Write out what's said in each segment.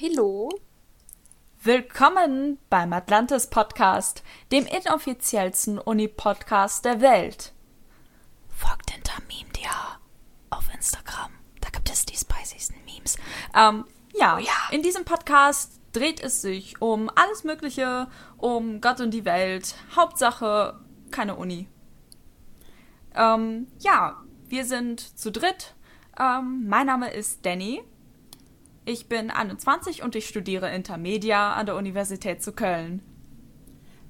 Hallo. Willkommen beim Atlantis Podcast, dem inoffiziellsten Uni-Podcast der Welt. Folgt hinter Meme.dia auf Instagram. Da gibt es die spiciesten Memes. Ähm, ja, Oh ja. in diesem Podcast dreht es sich um alles Mögliche, um Gott und die Welt. Hauptsache keine Uni. Ähm, ja, wir sind zu dritt. Ähm, mein Name ist Danny. Ich bin 21 und ich studiere Intermedia an der Universität zu Köln.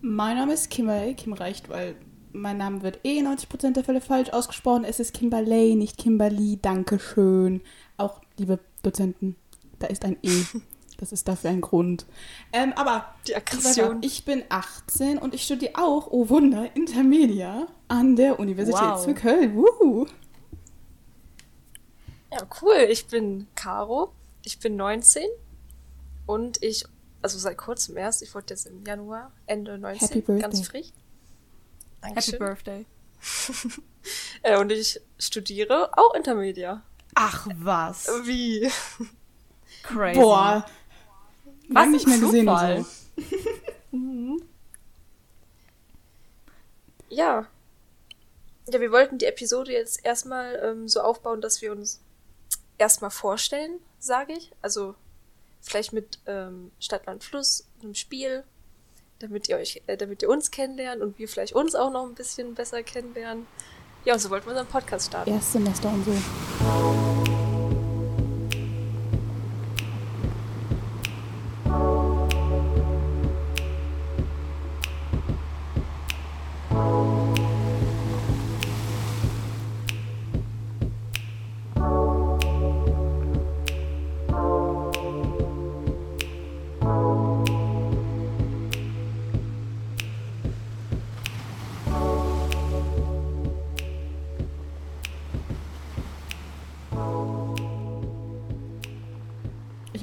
Mein Name ist Kimberly. Kim reicht, weil mein Name wird eh in 90% der Fälle falsch ausgesprochen. Es ist Kimberley, nicht Kimberly. Dankeschön. Auch liebe Dozenten, da ist ein E. Das ist dafür ein Grund. Ähm, aber Die Aggression. ich bin 18 und ich studiere auch, oh Wunder, Intermedia an der Universität Wow. zu Köln. Wuhu. Ja, cool. Ich bin Caro. Ich bin 19. Und ich, also seit kurzem erst, ich wurde jetzt im Januar, Ende 19, Happy Birthday. ganz frisch. Happy Dankeschön. Birthday. Äh, und ich studiere auch Intermedia. Ach was. Wie? Crazy. Boah. Was Lang nicht mehr gesehen Zufall. so. Ja. Ja, wir wollten die Episode jetzt erstmal ähm, so aufbauen, dass wir uns erstmal vorstellen, sage ich. Also vielleicht mit ähm, Stadt, Land, Fluss, einem Spiel, damit ihr euch, äh, damit ihr uns kennenlernt und wir vielleicht uns auch noch ein bisschen besser kennenlernen. Ja, und so wollten wir unseren Podcast starten. Erstsemester und so.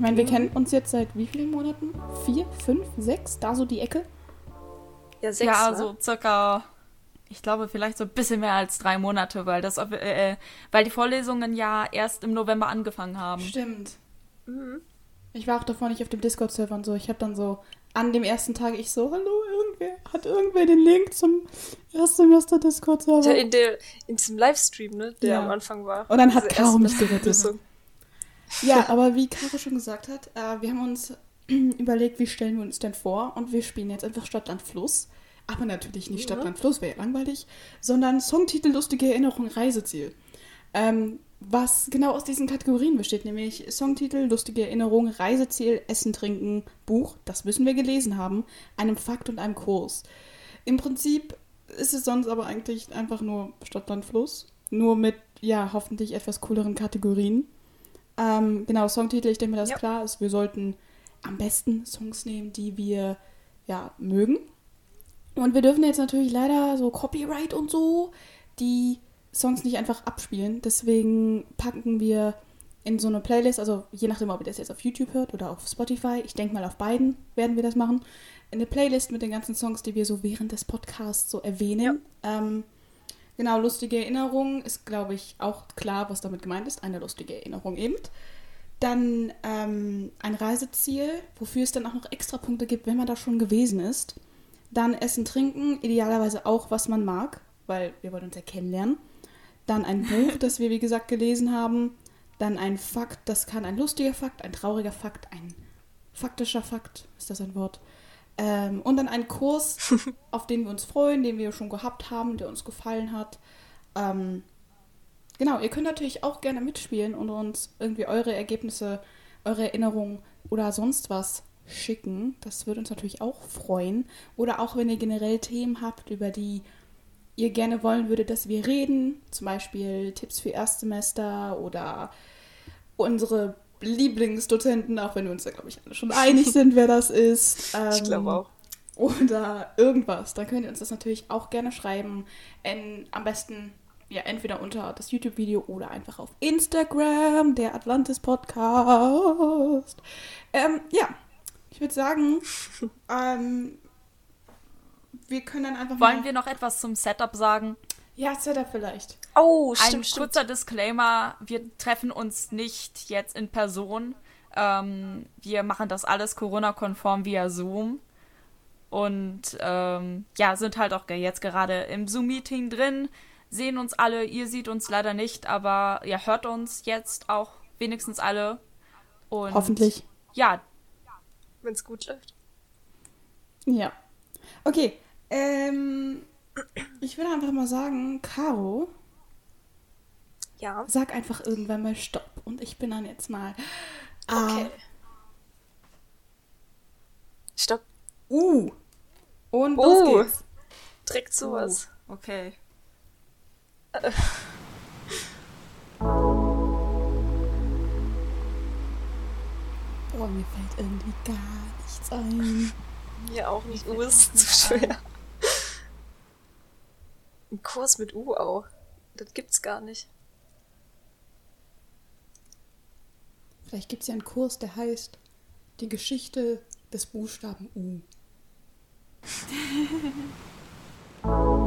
Meine, wir kennen uns jetzt seit wie vielen Monaten? Vier, fünf, sechs? Da so die Ecke? Ja, sechs, ja, ne? so circa, ich glaube, vielleicht so ein bisschen mehr als drei Monate, weil das, äh, äh, weil die Vorlesungen ja erst im November angefangen haben. Stimmt. Mhm. Ich war auch davor nicht auf dem Discord-Server und so. Ich habe dann so an dem ersten Tag ich so, hallo, irgendwer, hat irgendwer den Link zum Erstsemester Ja, Discord-Server? in, der, in diesem Livestream, ne, der Ja. am Anfang war. Und dann hat Caro mich gerettet. Begrüßung. Ja, aber wie Caro schon gesagt hat, äh, wir haben uns überlegt, wie stellen wir uns denn vor? Und wir spielen jetzt einfach Stadt, Land, Fluss. Aber natürlich nicht Stadt, Mhm. Land, Fluss, wäre ja langweilig, sondern Songtitel, lustige Erinnerung, Reiseziel. Ähm, was genau aus diesen Kategorien besteht, nämlich Songtitel, lustige Erinnerung, Reiseziel, Essen, Trinken, Buch, das müssen wir gelesen haben, einem Fakt und einem Kurs. Im Prinzip ist es sonst aber eigentlich einfach nur Stadt, Land, Fluss. Nur mit, ja, hoffentlich etwas cooleren Kategorien. Ähm, genau, Songtitel, ich denke mir, das Ja. klar ist. Wir sollten am besten Songs nehmen, die wir ja mögen. Und wir dürfen jetzt natürlich leider so Copyright und so die Songs nicht einfach abspielen. Deswegen packen wir in so eine Playlist, also je nachdem, ob ihr das jetzt auf YouTube hört oder auf Spotify, ich denke mal auf beiden werden wir das machen, eine Playlist mit den ganzen Songs, die wir so während des Podcasts so erwähnen. Ähm, genau, lustige Erinnerung ist, glaube ich, auch klar, was damit gemeint ist. Eine lustige Erinnerung eben. Dann ähm, ein Reiseziel, wofür es dann auch noch extra Punkte gibt, wenn man da schon gewesen ist. Dann Essen, Trinken, idealerweise auch, was man mag, weil wir wollen uns ja kennenlernen. Dann ein Buch, das wir, wie gesagt, gelesen haben. Dann ein Fakt, das kann ein lustiger Fakt, ein trauriger Fakt, ein faktischer Fakt, ist das ein Wort? Ähm, und dann ein Kurs, auf den wir uns freuen, den wir schon gehabt haben, der uns gefallen hat. Ähm, genau, ihr könnt natürlich auch gerne mitspielen und uns irgendwie eure Ergebnisse, eure Erinnerungen oder sonst was schicken. Das würde uns natürlich auch freuen. Oder auch wenn ihr generell Themen habt, über die ihr gerne wollen würdet, dass wir reden. Zum Beispiel Tipps für Erstsemester oder unsere Lieblingsdozenten, auch wenn wir uns da, glaube ich, alle schon einig sind, wer das ist. Ich Ähm, glaube auch. Oder irgendwas. Dann könnt ihr uns das natürlich auch gerne schreiben. En, am besten ja entweder unter das YouTube-Video oder einfach auf Instagram, der Atlantis Podcast. Ähm, ja, ich würde sagen, ähm, wir können dann einfach Wollen mal... wir noch etwas zum Setup sagen? Ja, Setup vielleicht. Oh, Ein stimmt, stimmt. kurzer Disclaimer, wir treffen uns nicht jetzt in Person. Ähm, wir machen das alles Corona-konform via Zoom. Und ähm, ja, sind halt auch jetzt gerade im Zoom-Meeting drin, sehen uns alle. Ihr seht uns leider nicht, aber ihr hört uns jetzt auch wenigstens alle. Und Hoffentlich. Ja, Wenn es gut läuft. Ja. Okay. Ähm, ich würde einfach mal sagen, Caro, Ja. sag einfach irgendwann mal Stopp. Und ich bin dann jetzt mal. A, Okay. Stopp. U. Und Uh. los geht's. Direkt sowas. okay. Boah, mir fällt irgendwie gar nichts ein. Mir auch nicht. U fällt ist zu schwer. Ein Kurs mit U auch. Das gibt's gar nicht. Vielleicht gibt es ja einen Kurs, der heißt Die Geschichte des Buchstaben U.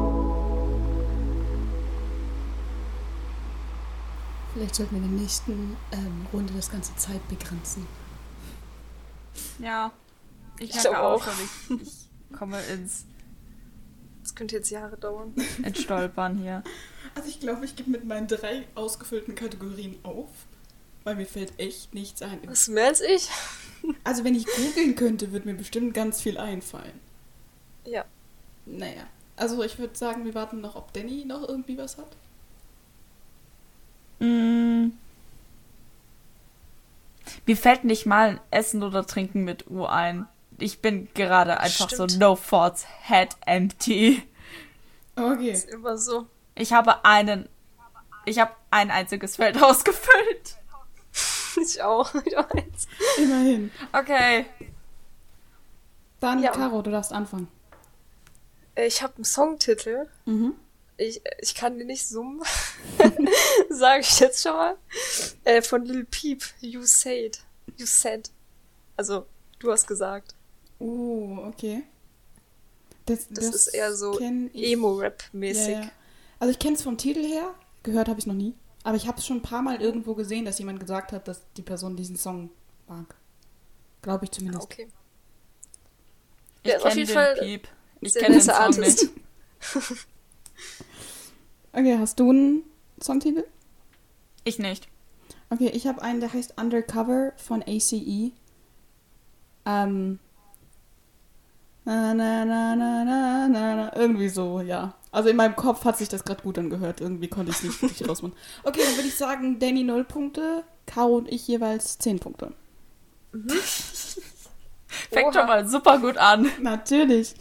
Vielleicht sollten wir in der nächsten ähm, Runde das ganze Zeit begrenzen. Ja. Ich Ich auch auch. ich, ich komme ins, könnte jetzt Jahre dauern. ins Stolpern hier. Also ich glaube, ich gebe mit meinen drei ausgefüllten Kategorien auf, weil mir fällt echt nichts ein. Was mehr als ich? Also wenn ich googeln könnte, würde mir bestimmt ganz viel einfallen. Ja. Naja. Also ich würde sagen, wir warten noch, ob Danny noch irgendwie was hat. Mm. Mir fällt nicht mal ein Essen oder Trinken mit U ein. Ich bin gerade einfach so Stimmt. no thoughts, head empty. Okay. Ist immer so. Ich habe einen, ich habe ein einziges Feld ausgefüllt. Ich auch. Ich auch eins. Immerhin. Okay. Dann, Ja. Caro, du darfst anfangen. Ich habe einen Songtitel. Mhm. Ich, ich kann den nicht summen. Sage ich jetzt schon mal. Äh, von Lil Peep. You said. You said. Also, du hast gesagt. Oh, okay. Das, Das ist eher so Emo-Rap-mäßig. Ja, ja. Also ich kenne es vom Titel her, gehört habe ich noch nie. Aber ich habe es schon ein paar Mal irgendwo gesehen, dass jemand gesagt hat, dass die Person diesen Song mag. Glaube ich Ah, zumindest. okay. Ich Ja, ist auf kenne jeden den Fall Piep. Ich kenne den Song Artist. nicht. Okay, hast du einen Songtitel? Ich nicht. Okay, ich habe einen, der heißt Undercover von ACE. Ähm. Na, na, na, na, na, na, na. Irgendwie so, ja. Also in meinem Kopf hat sich das gerade gut angehört. Irgendwie konnte ich es nicht richtig rausmachen. Okay, dann würde ich sagen, Danny 0 Punkte, Caro und ich jeweils 10 Punkte. Fängt Oha. schon mal super gut an. Natürlich.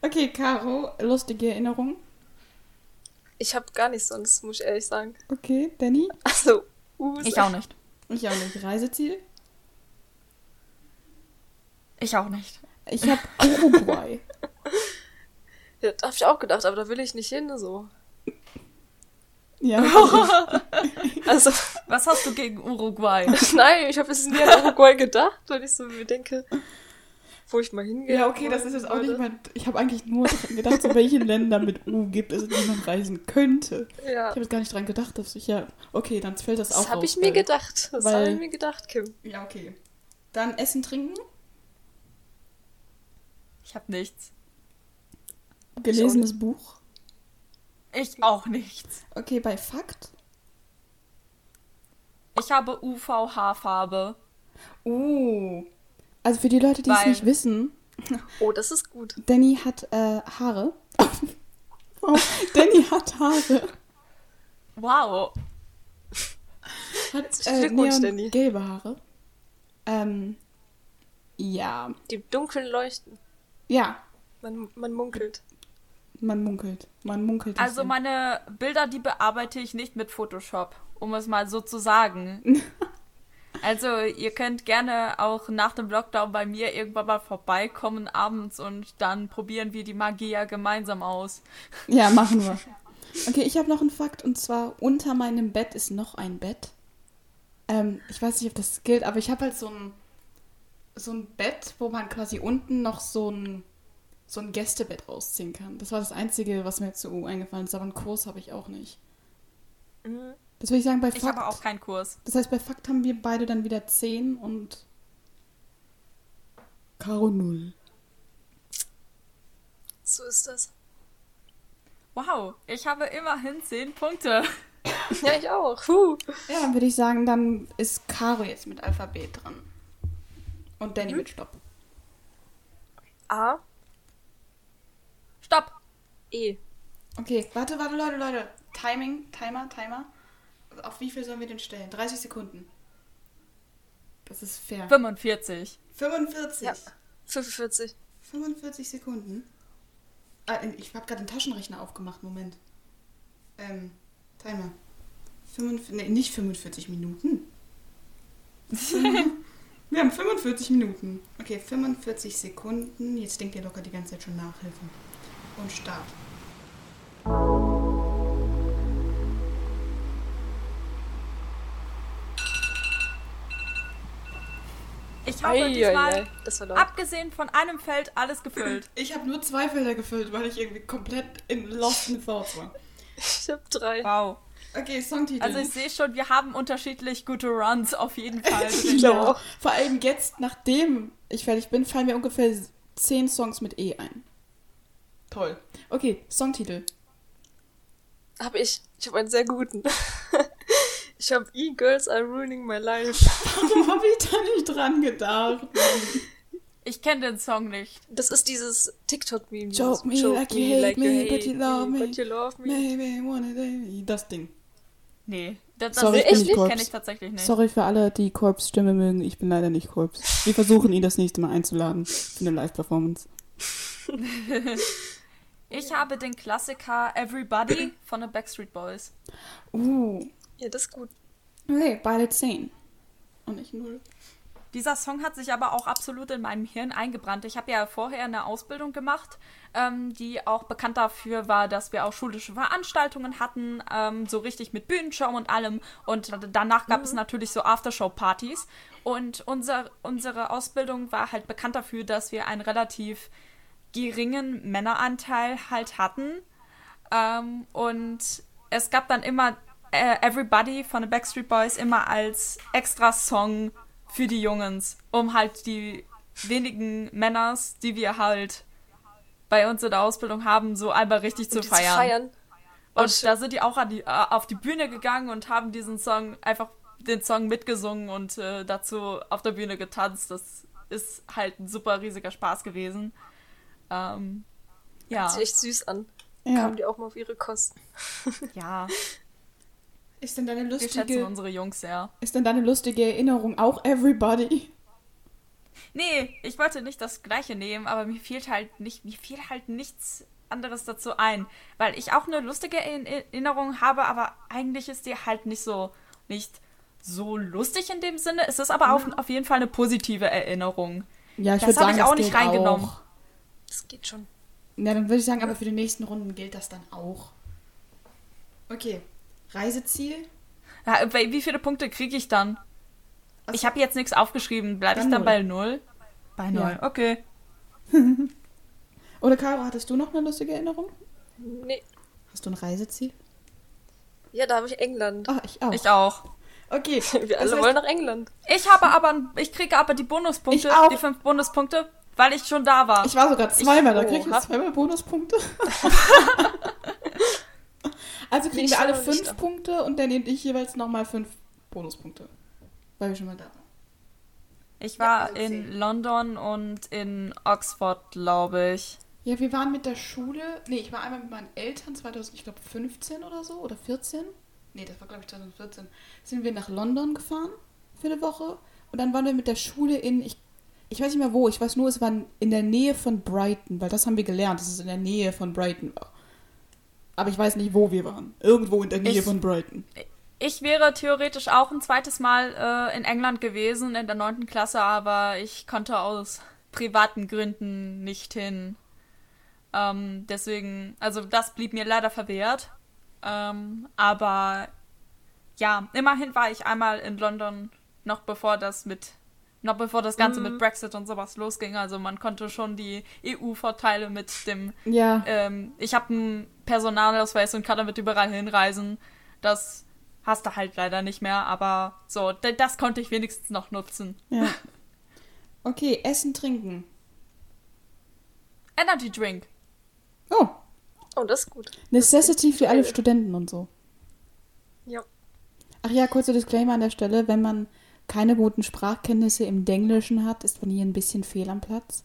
Okay, Caro, lustige Erinnerung. Ich habe gar nicht sonst, muss ich ehrlich sagen. Okay, Danny? Also, U ist Ich auch nicht. Ich auch nicht. Reiseziel? Ich auch nicht. Ich habe Uruguay. Ja, da habe ich auch gedacht, aber da will ich nicht hin, so. ja. Also, Was hast du gegen Uruguay? nein, ich habe jetzt nie an Uruguay gedacht, weil ich so mir denke, wo ich mal hingehe. Ja, okay, das ist jetzt auch nicht mein. Ich habe eigentlich nur gedacht, so welche Länder mit U gibt es, in die man reisen könnte. Ich Ja, habe jetzt gar nicht dran gedacht, dass ich ja. Okay, dann fällt das, auch das habe ich mir weil- gedacht. Das weil- habe ich mir gedacht, Kim. Ja, okay. Dann Essen, Trinken. Ich habe nichts. Gelesenes Buch. Ich auch nichts. Okay, bei Fakt. Ich habe UVH-Farbe. Uh. Also für die Leute, die es Weil- nicht wissen, Oh, das ist gut. Danny hat äh, Haare. oh, Danny hat Haare. Wow. Hat äh, Glückwunsch, Danny. gelbe Haare. Ähm, ja. Die dunkeln leuchten. Ja, Man, man munkelt. man munkelt. Man munkelt. Also meine Bilder, die bearbeite ich nicht mit Photoshop, um es mal so zu sagen. Also ihr könnt gerne auch nach dem Lockdown bei mir irgendwann mal vorbeikommen abends und dann probieren wir die Magie ja gemeinsam aus. Ja, machen wir. Okay, ich habe noch einen Fakt und zwar unter meinem Bett ist noch ein Bett. Ähm, ich weiß nicht, ob das gilt, aber ich habe halt so ein so ein Bett, wo man quasi unten noch so ein so ein Gästebett rausziehen kann. Das war das Einzige, was mir zu U eingefallen ist, aber einen Kurs habe ich auch nicht. Mhm. Das würde ich sagen bei Ich Fakt. habe auch keinen Kurs. Das heißt, bei Fakt haben wir beide dann wieder 10 und Karo null. So ist das. Wow, ich habe immerhin 10 Punkte. Ja, ich auch. Puh. Ja, dann würde ich sagen, dann ist Caro jetzt mit Alphabet dran. Und Danny mit Stopp. A, Stopp! E. Okay, warte, warte, Leute, Leute. Timing, Timer, Timer. Auf wie viel sollen wir den stellen? 30 Sekunden. Das ist fair. 45. 45. Ja. 45. 45 Sekunden. Ah, ich habe gerade den Taschenrechner aufgemacht. Moment. Ähm, Timer. 45, nee, nicht 45 Minuten. Wir haben 45 Minuten. Okay, 45 Sekunden. Jetzt denkt ihr locker die ganze Zeit schon Nachhilfe. Und Start. Ich habe Ei, diesmal, ei, ei. Das war laut. abgesehen von einem Feld, alles gefüllt. Ich habe nur zwei Felder gefüllt, weil ich irgendwie komplett in Lost in Thoughts war. Ich hab drei. Wow. Okay, Songtitel. Also ich sehe schon, wir haben unterschiedlich gute Runs auf jeden Fall. Ich auch. Vor allem jetzt, nachdem ich fertig bin, fallen mir ungefähr zehn Songs mit E ein. Toll. Okay, Songtitel. Hab ich. Ich habe einen sehr guten. ich habe E-Girls are ruining my life. Warum habe ich da nicht dran gedacht? Ich kenne den Song nicht. Das ist dieses TikTok-Meme. Joke me dieses like you hate me, but you love me. But you love me. Maybe one day. Das Ding. Nee, das, das Sorry, ich kenne ich tatsächlich nicht. Sorry für alle, die Korps Stimme mögen. Ich bin leider nicht Korps. Wir versuchen ihn das nächste Mal einzuladen für eine Live-Performance. Ich habe den Klassiker Everybody von den Backstreet Boys. Uh. Ja, das ist gut. Okay, beide 10. Und nicht 0. Dieser Song hat sich aber auch absolut in meinem Hirn eingebrannt. Ich habe ja vorher eine Ausbildung gemacht, ähm, die auch bekannt dafür war, dass wir auch schulische Veranstaltungen hatten, ähm, so richtig mit Bühnenshow und allem. Und danach gab es natürlich so Aftershow-Partys. Und unser, unsere Ausbildung war halt bekannt dafür, dass wir einen relativ geringen Männeranteil halt hatten. Ähm, und es gab dann immer äh, Everybody von den Backstreet Boys immer als extra Song für die Jungs, um halt die wenigen Männers, die wir halt bei uns in der Ausbildung haben, so einmal richtig Um zu feiern. Zu feiern. Und da sind die auch an die, äh, auf die Bühne gegangen und haben diesen Song einfach den Song mitgesungen und äh, dazu auf der Bühne getanzt. Das ist halt ein super riesiger Spaß gewesen. Ähm, ja, Hört sich echt süß an. Ja. Kamen die auch mal auf ihre Kosten. ja, Ist denn deine wir schätzen lustige, unsere Jungs sehr. ist denn deine lustige Erinnerung auch Everybody? Nee, ich wollte nicht das gleiche nehmen, aber mir fehlt halt nicht, mir fiel halt nichts anderes dazu ein, weil ich auch eine lustige In- Erinnerung habe, aber eigentlich ist die halt nicht so nicht so lustig in dem Sinne. Es ist aber auf, auf jeden Fall eine positive Erinnerung. Ja, ich Das würde sagen, ich auch das nicht reingenommen. Auch. Das geht schon. Ja, dann würde ich sagen, aber für die nächsten Runden gilt das dann auch. Okay, Reiseziel. Ja, wie viele Punkte kriege ich dann? Ach Ich habe jetzt nichts aufgeschrieben. Bleibe ich Dann null. bei null? Bei Ja. null, okay. Oder Caro, hattest du noch eine lustige Erinnerung? Nee. Hast du ein Reiseziel? Ja, da habe ich England. Ah, ich auch. Ich auch. Okay. Wir das alle heißt, wollen nach England. Ich habe aber, ich kriege aber die Bonuspunkte, Ich auch. die fünf Bonuspunkte, weil ich schon da war. Ich war sogar zweimal, da krieg ich zweimal Bonuspunkte. also kriegen Ich wir alle nicht fünf da. Punkte und dann nehme ich jeweils nochmal fünf Bonuspunkte. Weil wir schon mal da waren. Ich war also in. London und in Oxford, glaube ich. Ja, wir waren mit der Schule. Nee, ich war einmal mit meinen Eltern 2000, ich glaube 15 oder so oder 14. Nee, das war glaube ich 2014. Sind wir nach London gefahren für eine Woche und dann waren wir mit der Schule in ich ich weiß nicht mehr wo, ich weiß nur, es war in der Nähe von Brighton, weil das haben wir gelernt, dass es in der Nähe von Brighton war. Aber ich weiß nicht, wo wir waren. Irgendwo in der Nähe Ich- von Brighton. Ich wäre theoretisch auch ein zweites Mal äh, in England gewesen, in der neunten Klasse, aber ich konnte aus privaten Gründen nicht hin. Ähm, deswegen, also das blieb mir leider verwehrt. Ähm, aber ja, immerhin war ich einmal in London, noch bevor das mit, noch bevor das Ganze mit Brexit und sowas losging. Also man konnte schon die EU-Vorteile mit dem Ja. ähm, ich habe einen Personalausweis und kann damit überall hinreisen. Das hast du halt leider nicht mehr, aber so, das konnte ich wenigstens noch nutzen. Ja. Okay, Essen, Trinken. Energy Drink. Oh, Oh, das ist gut. Necessity für alle. Studenten und so. Ja. Ach ja, kurzer Disclaimer an der Stelle. Wenn man keine guten Sprachkenntnisse im Denglischen hat, ist man hier ein bisschen fehl am Platz.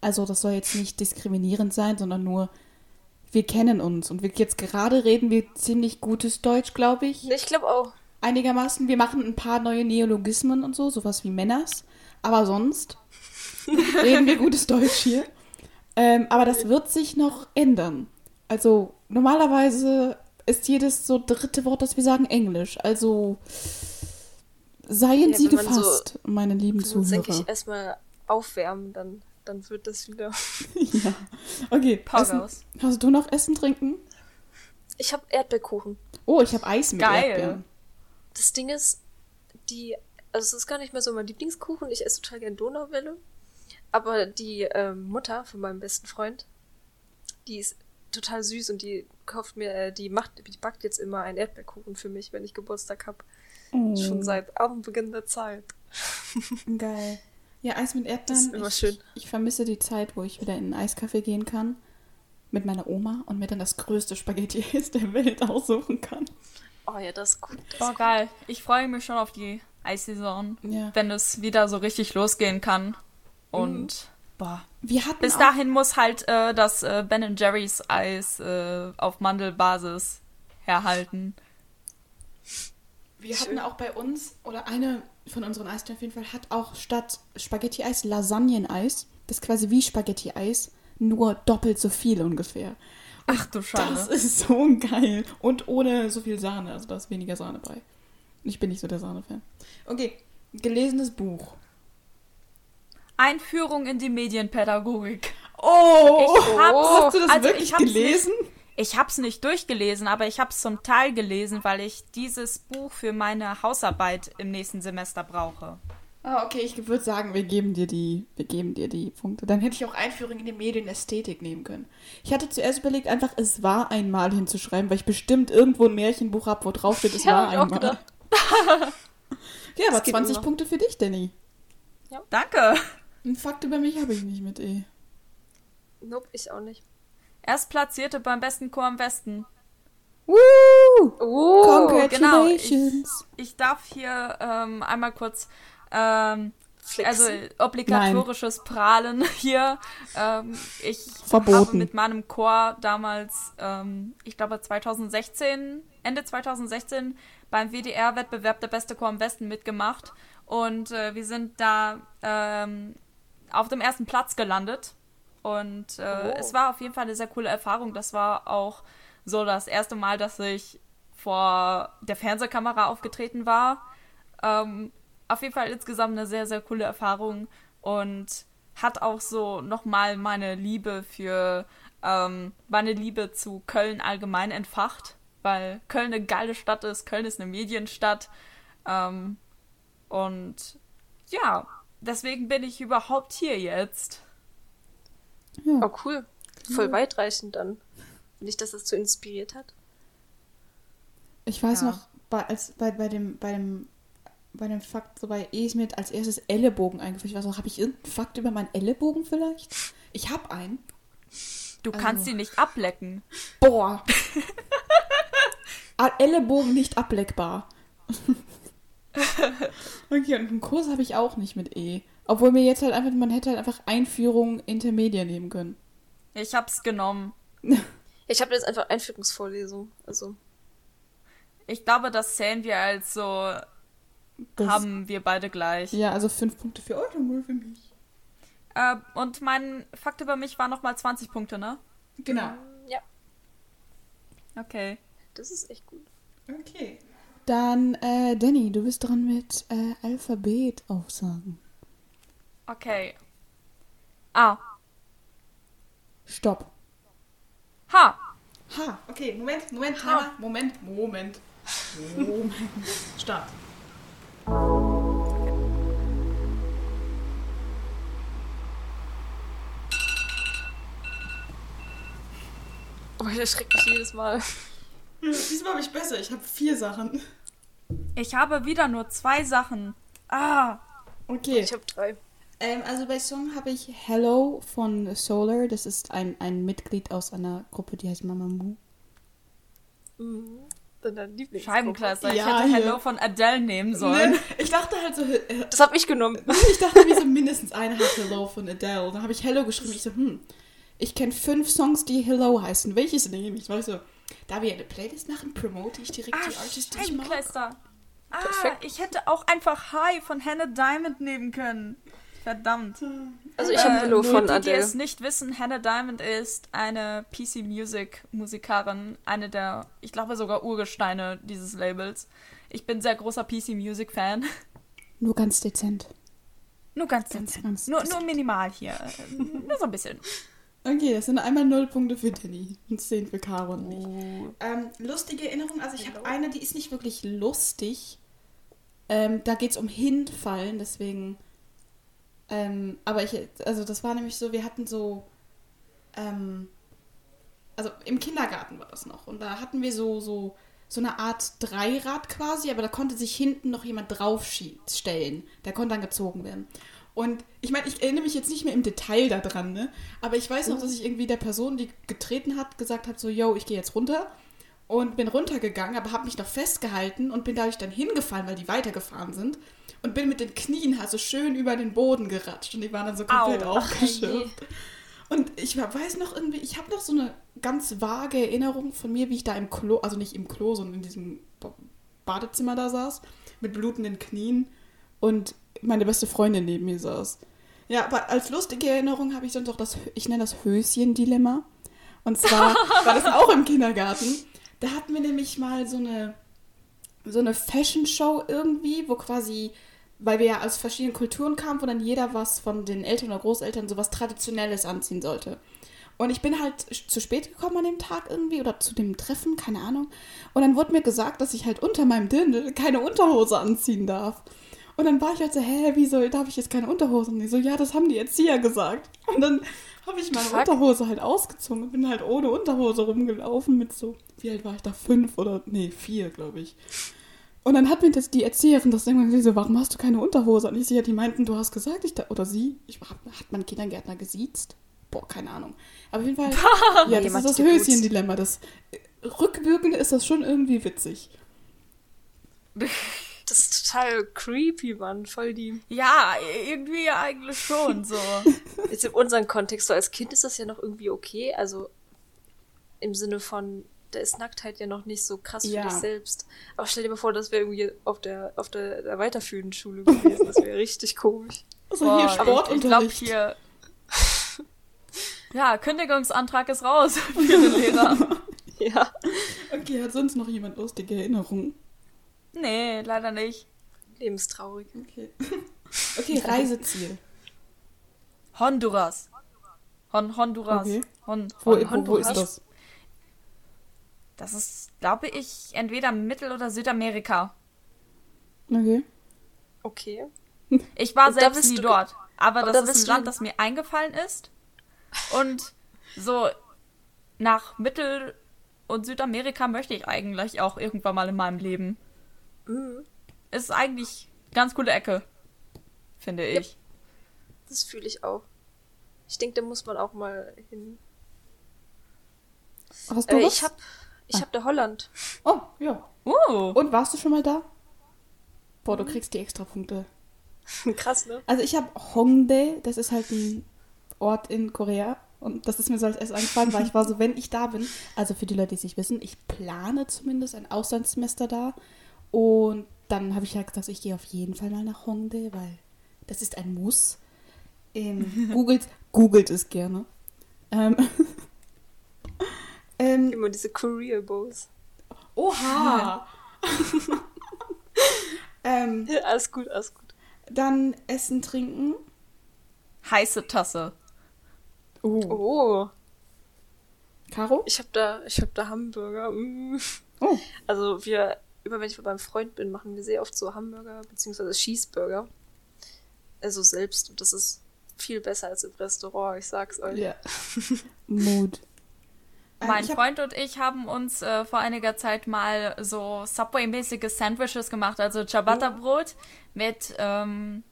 Also das soll jetzt nicht diskriminierend sein, sondern nur, wir kennen uns. Und wir jetzt gerade reden wir ziemlich gutes Deutsch, glaube ich. Ich glaube auch. Einigermaßen. Wir machen ein paar neue Neologismen und so, sowas wie Männers. Aber sonst reden wir gutes Deutsch hier. Ähm, aber das wird sich noch ändern. Also normalerweise ist jedes so dritte Wort, das wir sagen, Englisch. Also seien Ja, Sie man so- gefasst, meine lieben wir uns, denke Zuhörer. ich, erstmal aufwärmen, dann, dann wird das wieder. ja. Okay, Pause hast du noch Essen, Trinken? Ich habe Erdbeerkuchen. Oh, ich habe Eis mit Geil. Erdbeeren. Das Ding ist, die. Also, es ist gar nicht mehr so mein Lieblingskuchen. Ich esse total gern Donauwelle. Aber die ähm, Mutter von meinem besten Freund, die ist total süß und die kauft mir, äh, die macht, die backt jetzt immer einen Erdbeerkuchen für mich, wenn ich Geburtstag habe. Oh, Schon seit Anbeginn der Zeit. Geil. Ja, Eis mit Erdbeeren. Das ist immer ich, schön. Ich vermisse die Zeit, wo ich wieder in einen Eiscafé gehen kann. Mit meiner Oma und mir dann das größte Spaghetti-Eis der Welt aussuchen kann. Oh ja, das ist gut. Das Boah, ist geil. Ich freue mich schon auf die Eissaison. Ja. Wenn es wieder so richtig losgehen kann. Und boah. Wir hatten Bis dahin muss halt äh, das äh, Ben Jerry's Eis äh, auf Mandelbasis herhalten. wir hatten auch bei uns, oder eine von unseren Eisstellen auf jeden Fall, hat auch statt Spaghetti-Eis Lasagnen-Eis. Das ist quasi wie Spaghetti-Eis, nur doppelt so viel ungefähr. Ach du Schande. Das ist so geil. Und ohne so viel Sahne, also da ist weniger Sahne bei. Ich bin nicht so der Sahne-Fan. Okay, gelesenes Buch. Einführung in die Medienpädagogik. Oh! Ich hab's- Hast du das also wirklich gelesen? Ich habe es nicht durchgelesen, aber ich habe es zum Teil gelesen, weil ich dieses Buch für meine Hausarbeit im nächsten Semester brauche. Ah, okay, ich würde sagen, wir geben dir die, wir geben dir die Punkte. Dann hätte ich auch Einführung in die Medienästhetik nehmen können. Ich hatte zuerst überlegt, einfach es war einmal hinzuschreiben, weil ich bestimmt irgendwo ein Märchenbuch habe, wo drauf steht, es Ja, war hab ich auch einmal. ja, aber Das geht 20 immer. Punkte für dich, Danny. Danke. Ein Fakt über mich habe ich nicht mit E. Nope, ich auch nicht. Erstplatzierte beim besten Chor am Westen. Woo! Oh, Congratulations! Ich darf hier ähm, einmal kurz ähm, also obligatorisches Prahlen hier. Ähm, ich Verboten. habe mit meinem Chor damals, ähm, ich glaube 2016, Ende 2016 beim WDR-Wettbewerb der beste Chor im Westen mitgemacht und äh, wir sind da ähm, auf dem ersten Platz gelandet und äh, Oh. es war auf jeden Fall eine sehr coole Erfahrung. Das war auch so das erste Mal, dass ich vor der Fernsehkamera aufgetreten war. Ähm, auf jeden Fall insgesamt eine sehr, sehr coole Erfahrung und hat auch so nochmal meine Liebe für, ähm, meine Liebe zu Köln allgemein entfacht, weil Köln eine geile Stadt ist, Köln ist eine Medienstadt ähm, und ja, deswegen bin ich überhaupt hier jetzt. Ja. Oh, cool. Voll weitreichend dann. Nicht, dass es zu inspiriert hat. Ich weiß Ja. noch, bei, als, bei, bei, dem, bei, dem, bei dem Fakt, so bei E ist mir als erstes Ellenbogen eingefallen. Ich weiß noch, habe ich irgendeinen Fakt über meinen Ellenbogen vielleicht? Ich habe einen. Du Also- kannst sie nicht ablecken. Boah. Ah, Ellenbogen nicht ableckbar. okay, und einen Kurs habe ich auch nicht mit E. Obwohl mir jetzt halt einfach, man hätte halt einfach Einführung Intermedia nehmen können. Ich hab's genommen. Ich habe jetzt einfach Einführungsvorlesung. Also, Ich glaube, das zählen wir als so, Das, haben wir beide gleich. Ja, also fünf Punkte für euch und null für mich. Äh, und mein Fakt über mich war nochmal 20 Punkte, ne? Genau. ja, Okay. das ist echt gut. Okay. Dann, äh, Danny, du bist dran mit äh, Alphabet aufsagen. Okay. A. Stopp. H. Ha, okay, Moment, Moment, Ha. Timer, Moment, Moment. Moment. Start. Oh, ich erschrecke mich jedes Mal. Diesmal habe ich besser, ich habe vier Sachen. Ich habe wieder nur zwei Sachen. Ah. Okay, Ich habe drei. Ähm, also bei Song habe ich Hello von Solar. Das ist ein, ein Mitglied aus einer Gruppe, die heißt Mamamoo. Mhm. Dann dein Lieblingsgruppe. Scheibenkleister. Ich Ja, hätte. Hello von Adele nehmen sollen. Ne? Ich dachte halt so, äh, Das habe ich genommen. ich dachte wie so mindestens eine hat Hello von Adele. Dann habe ich Hello geschrieben. Ich so, hm, ich kenne fünf Songs, die Hello heißen. Welches nehme ich? Weißt du, da wir eine Playlist machen, promote ich direkt Ah, die Artists, die ich mag. Scheibenkleister. Ah, Perfekt. ich hätte auch einfach High von Hannah Diamond nehmen können. Verdammt. Also ich habe Äh, Hello von die, die Adele. es nicht wissen, Hannah Diamond ist eine PC Music Musikerin, eine der, ich glaube sogar Urgesteine dieses Labels. Ich bin sehr großer PC Music Fan. Nur ganz dezent. Nur ganz, Ganz, dezent. ganz nur, dezent. nur minimal hier. Nur so ein bisschen. Okay, das sind einmal null Punkte für Danny und 10 für Caro und mich. Oh. Ähm, lustige Erinnerung, also ich habe eine, die ist nicht wirklich lustig. Ähm, da geht es um Hinfallen, deswegen. Ähm, aber ich, also das war nämlich so, wir hatten so, ähm, also im Kindergarten war das noch. Und da hatten wir so, so, so eine Art Dreirad quasi, aber da konnte sich hinten noch jemand draufstellen. Der konnte dann gezogen werden. Und ich meine, ich erinnere mich jetzt nicht mehr im Detail daran, ne? Aber ich weiß noch, dass ich irgendwie der Person, die getreten hat, gesagt habe, so, yo, ich gehe jetzt runter. Und bin runtergegangen, aber habe mich noch festgehalten und bin dadurch dann hingefallen, weil die weitergefahren sind. Und bin mit den Knien halt so schön über den Boden geratscht. Und die waren dann so komplett Au. aufgeschürft. Und ich weiß noch irgendwie, ich habe noch so eine ganz vage Erinnerung von mir, wie ich da im Klo, also nicht im Klo, sondern in diesem Ba- Badezimmer da saß, mit blutenden Knien und meine beste Freundin neben mir saß. Ja, aber als lustige Erinnerung habe ich sonst auch das, ich nenne das Höschen-Dilemma. Und zwar war das auch im Kindergarten. Da hatten wir nämlich mal so eine, so eine Fashion-Show irgendwie, wo quasi, weil wir ja aus verschiedenen Kulturen kamen, wo dann jeder was von den Eltern oder Großeltern sowas Traditionelles anziehen sollte. Und ich bin halt zu spät gekommen an dem Tag irgendwie oder zu dem Treffen, keine Ahnung. Und dann wurde mir gesagt, dass ich halt unter meinem Dirndl keine Unterhose anziehen darf. Und dann war ich halt so, hä, wieso darf ich jetzt keine Unterhose? Und die so, ja, das haben die Erzieher gesagt. Und dann habe ich meine Fuck. Unterhose halt ausgezogen und bin halt ohne Unterhose rumgelaufen mit so, wie alt war ich da? Fünf oder, nee, vier, glaube ich. Und dann hat mir das die Erzieherin das irgendwann so, warum hast du keine Unterhose? Und ich ja, die meinten, du hast gesagt, ich da, oder sie, ich, hab, hat man Kindergärtner gesiezt? Boah, keine Ahnung. Aber auf jeden Fall, ja, das ist das. Höschen-Dilemma. Das, äh, rückwirkend ist das schon irgendwie witzig. Das ist total creepy, Mann. Voll die. Ja, irgendwie ja eigentlich schon so. Jetzt in unserem Kontext, so als Kind ist das ja noch irgendwie okay. Also im Sinne von, da ist Nacktheit ja noch nicht so krass Ja. für dich selbst. Aber stell dir mal vor, das wäre irgendwie auf der, auf der, der weiterführenden Schule gewesen. Das wäre richtig komisch. Also Boah, hier ich glaube Sportunterricht. hier. Ja, Kündigungsantrag ist raus für den Lehrer. Ja. Okay, hat sonst noch jemand lustige Erinnerungen? Nee, leider nicht. Lebenstraurig. Okay. Okay, Reiseziel. Honduras. Hon Honduras. Okay. Hon Wo, Hon wo, wo ist Honduras? das? Das ist, glaube ich, entweder Mittel- oder Südamerika. Okay. Okay. Ich war Und selbst nie du- dort. Aber das da ist ein Land, das mir eingefallen ist. Und so nach Mittel- und Südamerika möchte ich eigentlich auch irgendwann mal in meinem Leben. Mhm. Ist eigentlich ganz coole Ecke, finde Ja. ich. Das fühle ich auch. Ich denke, da muss man auch mal hin. Hast du Äh, was? ich hab, ich Ah. hab da Holland. Oh, ja. Uh, Und warst du schon mal da? Boah, du kriegst die Extrapunkte. Krass, ne? Also ich habe Hongdae, das ist halt ein Ort in Korea. Und das ist mir so als erstes eingefallen, weil ich war so, wenn ich da bin, also für die Leute, die es nicht wissen, ich plane zumindest ein Auslandssemester da. Und dann habe ich halt gesagt, ich gehe auf jeden Fall mal nach Hongdae, weil das ist ein Muss. Ähm, googelt, googelt es gerne. Ähm, ähm, Immer diese Career Bows. oha! ähm, Ja, alles gut, alles gut. dann Essen, Trinken. heiße Tasse. Oh. Oh, Caro? ich hab da, ich hab da Hamburger. Mm. Oh. Also wir, immer wenn ich beim Freund bin, machen wir sehr oft so Hamburger beziehungsweise Cheeseburger. Also selbst. Und das ist viel besser als im Restaurant, ich sag's euch. Ja. Mood. Ähm, Mein hab- Freund und ich haben uns äh, vor einiger Zeit mal so Subway-mäßige Sandwiches gemacht, also Ciabatta-Brot mit ähm,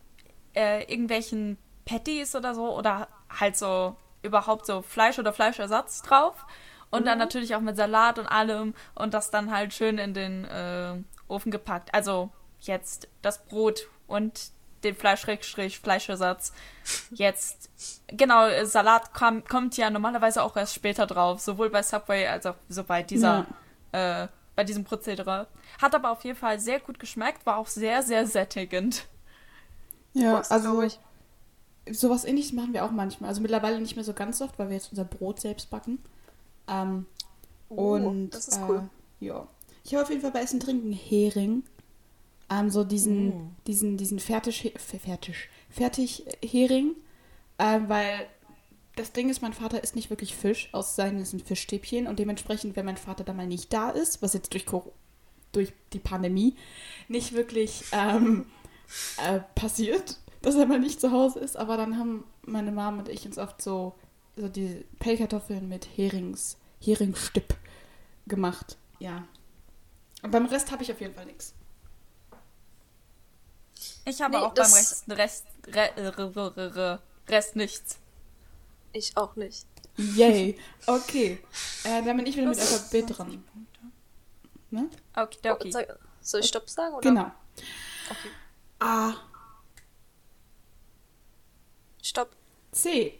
äh, irgendwelchen Patties oder so oder halt so überhaupt so Fleisch oder Fleischersatz drauf. Und dann natürlich auch mit Salat und allem und das dann halt schön in den äh, Ofen gepackt. Also jetzt das Brot und den Fleisch-Fleischersatz. Jetzt, genau, Salat kam, kommt ja normalerweise auch erst später drauf, sowohl bei Subway als auch so bei dieser, äh, bei diesem Prozedere. Hat aber auf jeden Fall sehr gut geschmeckt, war auch sehr, sehr sättigend. Ja, Das also ich. sowas ähnliches machen wir auch manchmal. Also mittlerweile nicht mehr so ganz oft, weil wir jetzt unser Brot selbst backen. Ähm, Oh, und das ist cool. Äh, ja. Ich habe auf jeden Fall bei Essen trinken Hering. Ähm, so diesen, Oh. diesen, diesen fertig, fertig, fertig Hering. Ähm, weil das Ding ist, mein Vater isst nicht wirklich Fisch, aus seinen Fischstäbchen und dementsprechend, wenn mein Vater da mal nicht da ist, was jetzt durch, durch die Pandemie nicht wirklich ähm, äh, passiert, dass er mal nicht zu Hause ist, aber dann haben meine Mom und ich uns oft so, so die Pellkartoffeln mit Herings, Heringstipp gemacht. Ja. Und beim Rest habe ich auf jeden Fall nichts. Ich habe Nee, auch beim Rest, Rest, Re, Re, Re, Re, Re, Rest nichts. Ich auch nicht. Yay. Okay. Äh, dann bin ich wieder mit Das- Alphabet dran. Ne? Okay, okay. Sag- Soll ich Stopp sagen? Oder? Genau. Okay. A, Stopp. C.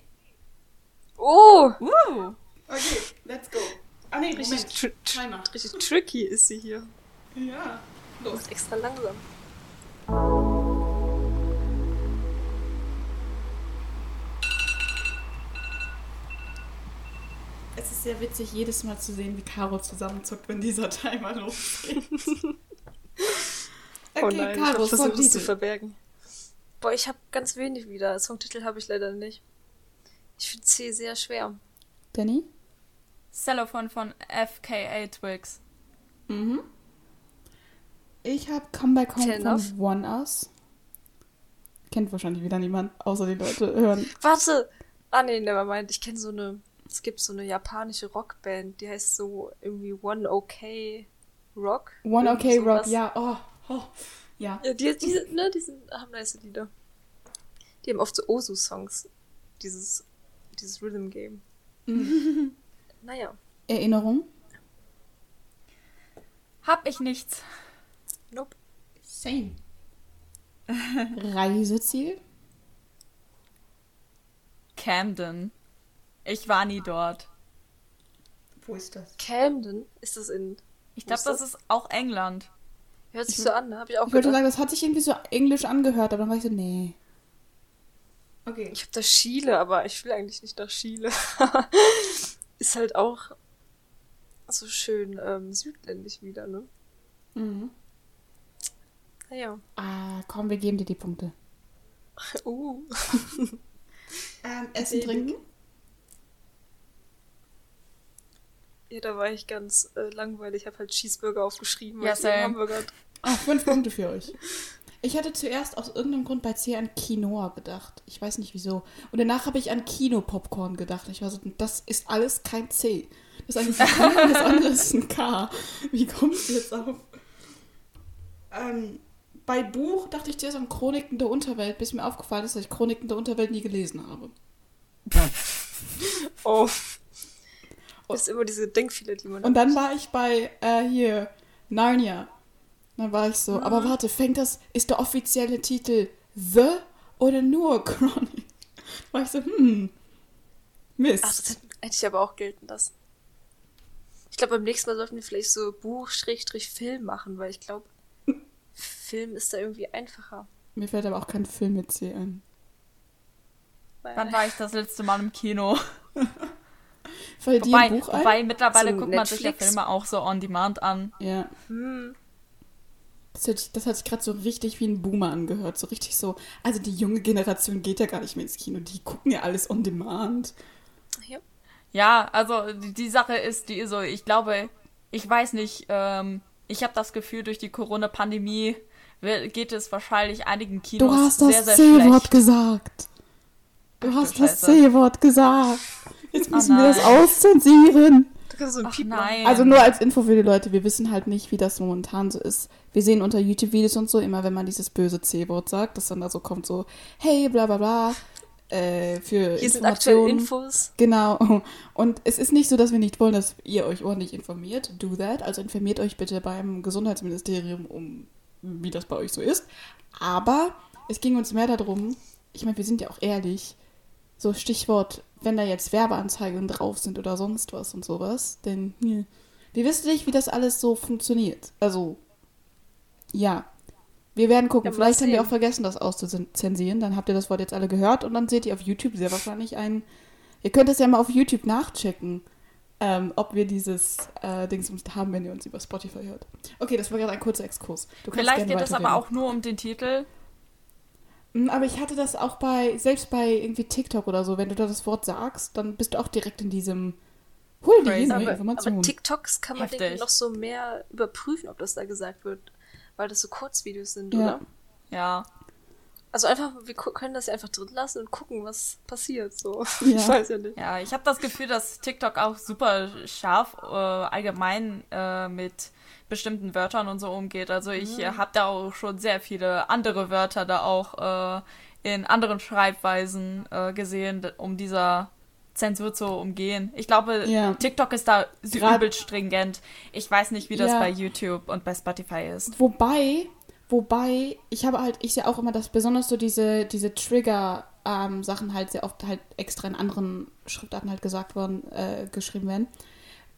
Oh! Uh, Okay, let's go. Ah nee, Richtig, tr tr richtig tricky ist sie hier. Ja. Los. Extra langsam. Sehr witzig, jedes Mal zu sehen, wie Caro zusammenzuckt, wenn dieser Timer losgeht. okay, oh nein, ich Caro, hab versucht es zu verbergen. Boah, ich habe ganz wenig wieder. Songtitel habe ich leider nicht. Ich finde C sehr schwer. Danny? Cellophone von FKA Twigs. Mhm. Ich habe Come Back Home Fair von enough. One Us. Kennt wahrscheinlich wieder niemand, außer die Leute hören. Warte! Ah nee, nevermind. Ich kenne so eine. Es gibt so eine japanische Rockband, die heißt so irgendwie One OK Rock. One Irgend Okay Rock, sowas. ja, oh, oh, ja. Ja, die, die, ne, die sind, haben nice Lieder. Die haben oft so Osu-Songs. Dieses, dieses Rhythm Game. naja. Erinnerung? Hab ich nichts. Nope. Same. Reiseziel? Camden. Ich war nie dort. Wo ist das? Camden ist das in. Ich glaube, ist das das? ist auch England. Hört sich so an, ne? Hab ich auch Ich gedacht. sagen, das hat sich irgendwie so englisch angehört, aber dann war ich so, nee. Okay. Ich hab da Chile, aber ich will eigentlich nicht nach Chile. ist halt auch so schön ähm, südländisch wieder, ne? Mhm. Naja. Ah, komm, wir geben dir die Punkte. Uh. Ähm, Essen, Baby. trinken? Ja, da war ich ganz äh, langweilig. Ich habe halt Cheeseburger aufgeschrieben, Ja, weil ich. Hamburger. Ah, fünf Punkte für euch. Ich hatte zuerst aus irgendeinem Grund bei C an Quinoa gedacht. Ich weiß nicht wieso. Und danach habe ich an Kino-Popcorn gedacht. Ich war so, das ist alles kein C. Das ist ein K und das andere ist ein K. Wie kommst du jetzt auf? Ähm, bei Buch dachte ich zuerst an Chroniken der Unterwelt, bis mir aufgefallen ist, dass ich Chroniken der Unterwelt nie gelesen habe. Oh. Das ist immer diese Denkfehler, die man Und dann war ich bei äh, hier Narnia. Dann war ich so, aber warte, fängt das, ist der offizielle Titel The oder nur Chronic? War ich so, hm, Mist. Ach, das hätte ich aber auch gelten lassen. Ich glaube, beim nächsten Mal sollten wir vielleicht so Buch-Film machen, weil ich glaube, Film ist da irgendwie einfacher. Mir fällt aber auch kein Film mit C ein. Wann war ich das letzte Mal im Kino? Dir Wobei, ein Buch ein? wobei mittlerweile So guckt man sich ja Netflix. Filme auch so on demand an. Ja. Hm. Das hat, sich- das hat sich gerade so richtig wie ein Boomer angehört. So richtig so, also die junge Generation geht ja gar nicht mehr ins Kino. Die gucken ja alles on demand. Ja. Ja, also die, die Sache ist, die so, ich glaube, ich weiß nicht, ähm, ich habe das Gefühl, durch die Corona-Pandemie geht es wahrscheinlich einigen Kinos Du hast sehr, das sehr C-Wort schlecht. gesagt. Du Ach hast das. C-Wort gesagt. Jetzt Oh müssen wir das auszensieren. Da kannst du so ein Ach Piep machen. nein. Also nur als Info für die Leute, wir wissen halt nicht, wie das momentan so ist. Wir sehen unter YouTube-Videos und so immer, wenn man dieses böse C-Wort sagt, dass dann da so kommt so, hey, bla bla bla, äh, für Hier sind aktuelle Informationen. Infos. Genau. Und es ist nicht so, dass wir nicht wollen, dass ihr euch ordentlich informiert. Do that. Also informiert euch bitte beim Gesundheitsministerium um, wie das bei euch so ist. Aber es ging uns mehr darum, ich meine, wir sind ja auch ehrlich, so Stichwort, wenn da jetzt Werbeanzeigen drauf sind oder sonst was und sowas, denn hm, wir wissen nicht, wie das alles so funktioniert. Also, ja. Wir werden gucken. Ja, Vielleicht haben wir auch vergessen, das auszuzensieren. Dann habt ihr das Wort jetzt alle gehört und dann seht ihr auf YouTube sehr wahrscheinlich einen. Ihr könnt es ja mal auf YouTube nachchecken, ähm, ob wir dieses äh, Dingsums haben, wenn ihr uns über Spotify hört. Okay, das war gerade ein kurzer Exkurs. Vielleicht geht es aber auch nur um den Titel. Mm, Aber ich hatte das auch bei, selbst bei irgendwie TikTok oder so, wenn du da das Wort sagst, dann bist du auch direkt in diesem Hol dir Aber, Informationen. aber TikToks kann man denke noch so mehr überprüfen, ob das da gesagt wird. Weil das so Kurzvideos sind, Ja. oder? Ja. Also einfach, wir können das ja einfach drin lassen und gucken, was passiert. So. Ja. Ich weiß ja nicht. Ja, ich habe das Gefühl, dass TikTok auch super scharf äh, allgemein äh, mit bestimmten Wörtern und so umgeht. Also ich äh, habe da auch schon sehr viele andere Wörter da auch äh, in anderen Schreibweisen äh, gesehen, um dieser Zensur zu umgehen. Ich glaube, Ja. TikTok ist da übel stringent. Ich weiß nicht, wie das Ja. bei YouTube und bei Spotify ist. Wobei, wobei, ich habe halt, ich sehe auch immer, dass besonders so diese, diese Trigger-Sachen halt sehr oft halt extra in anderen Schriftarten halt gesagt worden, äh, geschrieben werden.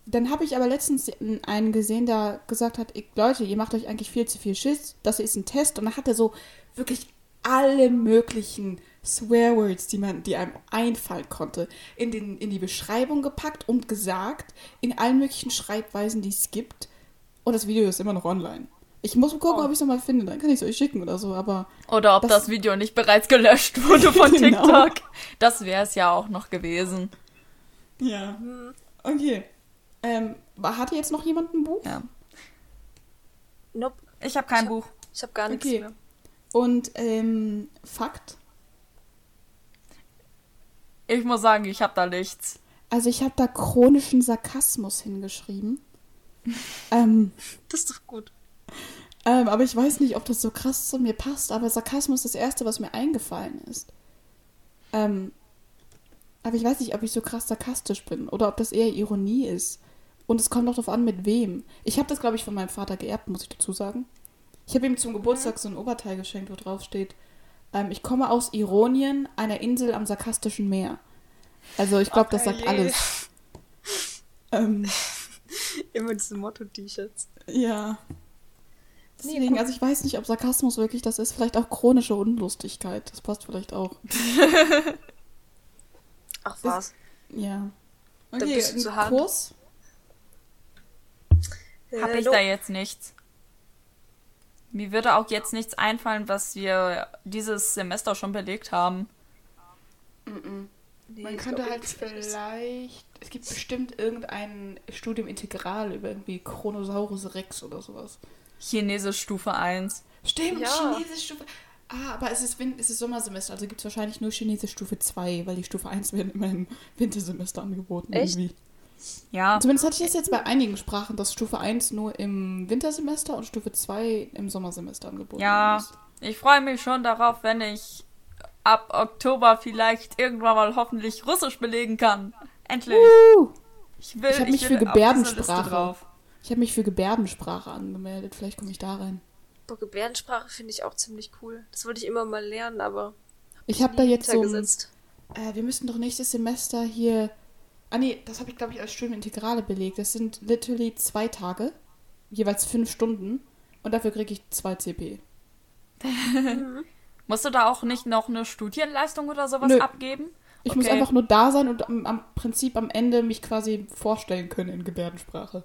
Dann habe ich aber letztens einen gesehen, der gesagt hat, Leute, ihr macht euch eigentlich viel zu viel Schiss, das ist ein Test. Und dann hat er so wirklich alle möglichen Swearwords, die man, die einem einfallen konnte, in, den, in die Beschreibung gepackt und gesagt, in allen möglichen Schreibweisen, die es gibt. Und das Video ist immer noch online. Ich muss mal gucken, Oh. ob ich es nochmal finde. Dann kann ich es euch schicken oder so. Aber Oder ob Das- das, Video nicht bereits gelöscht wurde von Genau. TikTok. Das wäre es ja auch noch gewesen. ja. Okay. Ähm, hat jetzt noch jemand ein Buch? Ja. Nope. Ich habe kein Ich hab- Buch. Ich habe gar nichts Okay. mehr. Und ähm, Fakt? Ich muss sagen, ich habe da nichts. Also ich habe da chronischen Sarkasmus hingeschrieben. ähm, Das ist doch gut. Ähm, aber ich weiß nicht, ob das so krass zu mir passt. Aber Sarkasmus ist das Erste, was mir eingefallen ist. Ähm, aber ich weiß nicht, ob ich so krass sarkastisch bin oder ob das eher Ironie ist. Und es kommt auch darauf an, mit wem. Ich habe das, glaube ich, von meinem Vater geerbt, muss ich dazu sagen. Ich habe ihm zum Geburtstag so ein Oberteil geschenkt, wo drauf steht, ähm, ich komme aus Ironien, einer Insel am sarkastischen Meer. Also ich glaube, das sagt alles. Ähm, Immer diese Motto-T-Shirts. ja. Nee, Deswegen, also ich weiß nicht, ob Sarkasmus wirklich das ist. Vielleicht auch chronische Unlustigkeit. Das passt vielleicht auch. Ach Das- was. Ja. Dann Okay, bist du zu hart. Kurs. Habe Äh, ich da jetzt nichts. Mir würde auch jetzt nichts einfallen, was wir dieses Semester schon belegt haben. Nee, Man könnte halt ich- ich- vielleicht. Es gibt bestimmt irgendein Studium integral über irgendwie Chronosaurus Rex oder sowas. Chinesisch Stufe 1. Stimmt, Ja. Chinesisch Stufe. Ah, aber es ist, Win es ist Sommersemester, also gibt es wahrscheinlich nur Chinesisch Stufe 2, weil die Stufe 1 werden immer im Wintersemester angeboten. Echt? Irgendwie. Ja, Zumindest hatte ich das jetzt bei einigen Sprachen, dass Stufe 1 nur im Wintersemester und Stufe 2 im Sommersemester angeboten Ja. ist. ich freue mich schon darauf, wenn ich ab Oktober vielleicht irgendwann mal hoffentlich Russisch belegen kann. Endlich. Uh, Ich will, Ich hab mich will für auf diese Gebärdensprache. Ich habe mich für Gebärdensprache angemeldet, vielleicht komme ich da rein. Boah, Gebärdensprache finde ich auch ziemlich cool. Das wollte ich immer mal lernen, aber Ich habe da jetzt so äh, wir müssen doch nächstes Semester hier, ah nee, das habe ich glaube ich als Studium Integrale belegt. Das sind literally zwei Tage, jeweils fünf Stunden und dafür kriege ich zwei CP. Musst du da auch nicht noch eine Studienleistung oder sowas Nö. abgeben? Ich muss Okay. einfach nur da sein und am, am Prinzip am Ende mich quasi vorstellen können in Gebärdensprache.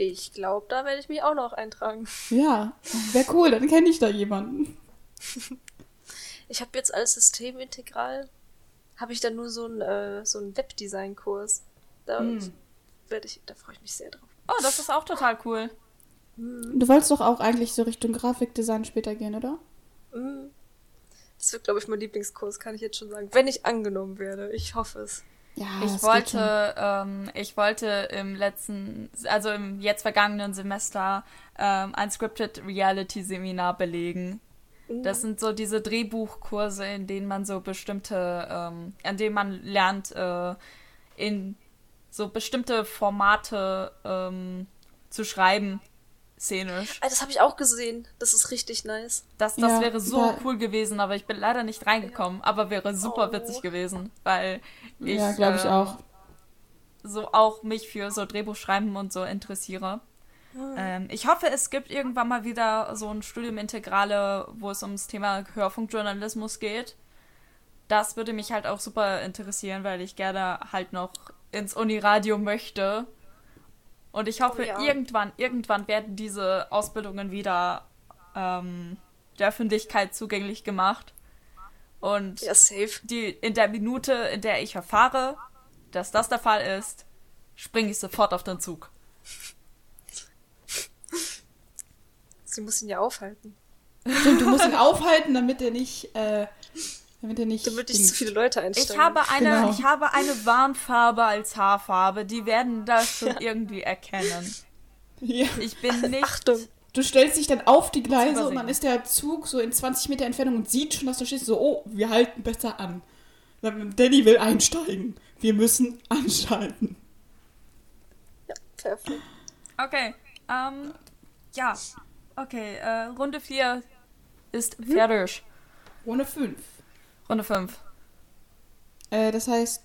Ich glaube, da werde ich mich auch noch eintragen. Ja, wäre cool, dann kenne ich da jemanden. Ich habe jetzt als Systemintegral, habe ich dann nur so einen äh, so einen Webdesign-Kurs. Da Hm. werde ich, da freue ich mich sehr drauf. Oh, das ist auch total cool. Du wolltest doch auch eigentlich so Richtung Grafikdesign später gehen, oder? Mm. Das wird, glaube ich, mein Lieblingskurs, kann ich jetzt schon sagen. Wenn ich angenommen werde. Ich hoffe es. Ja, Ich wollte, ähm, ich wollte im letzten, also im jetzt vergangenen Semester ähm, ein Scripted Reality Seminar belegen. Das sind so diese Drehbuchkurse, in denen man so bestimmte, ähm, an denen man lernt, äh, in so bestimmte Formate ähm, zu schreiben, szenisch. Ah, das habe ich auch gesehen. Das ist richtig nice. Das, das Ja, wäre so cool gewesen, aber ich bin leider nicht reingekommen. Aber wäre super Oh. witzig gewesen, weil ich, ja, glaube ich ähm, auch. so auch mich für so Drehbuchschreiben und so interessiere. Hm. Ähm, ich hoffe, es gibt irgendwann mal wieder so ein Studium Integrale, wo es ums Thema Hörfunkjournalismus geht. Das würde mich halt auch super interessieren, weil ich gerne halt noch ins Uniradio möchte. Und ich hoffe, Oh ja. irgendwann, irgendwann werden diese Ausbildungen wieder ähm, der Öffentlichkeit zugänglich gemacht. Und Ja, safe. die, in der Minute, in der ich erfahre, dass das der Fall ist, springe ich sofort auf den Zug. Sie muss ihn ja aufhalten. Stimmt, du musst ihn aufhalten, damit er nicht, äh, damit er nicht. Damit nicht zu viele Leute Ich einsteigen. habe eine, Genau. ich habe eine Warnfarbe als Haarfarbe. Die werden das schon irgendwie erkennen. Ja. Ich bin nicht. Achtung. Du stellst dich dann auf die Gleise und dann ist der Zug so in 20 Meter Entfernung und sieht schon, dass du stehst, so, oh, wir halten besser an. Dann- Danny will einsteigen. Wir müssen anschalten. Ja, perfekt. Okay. Ähm, ja. Okay. Äh, Runde 4 ist fertig. Ohne 5. Runde 5. Äh, das heißt,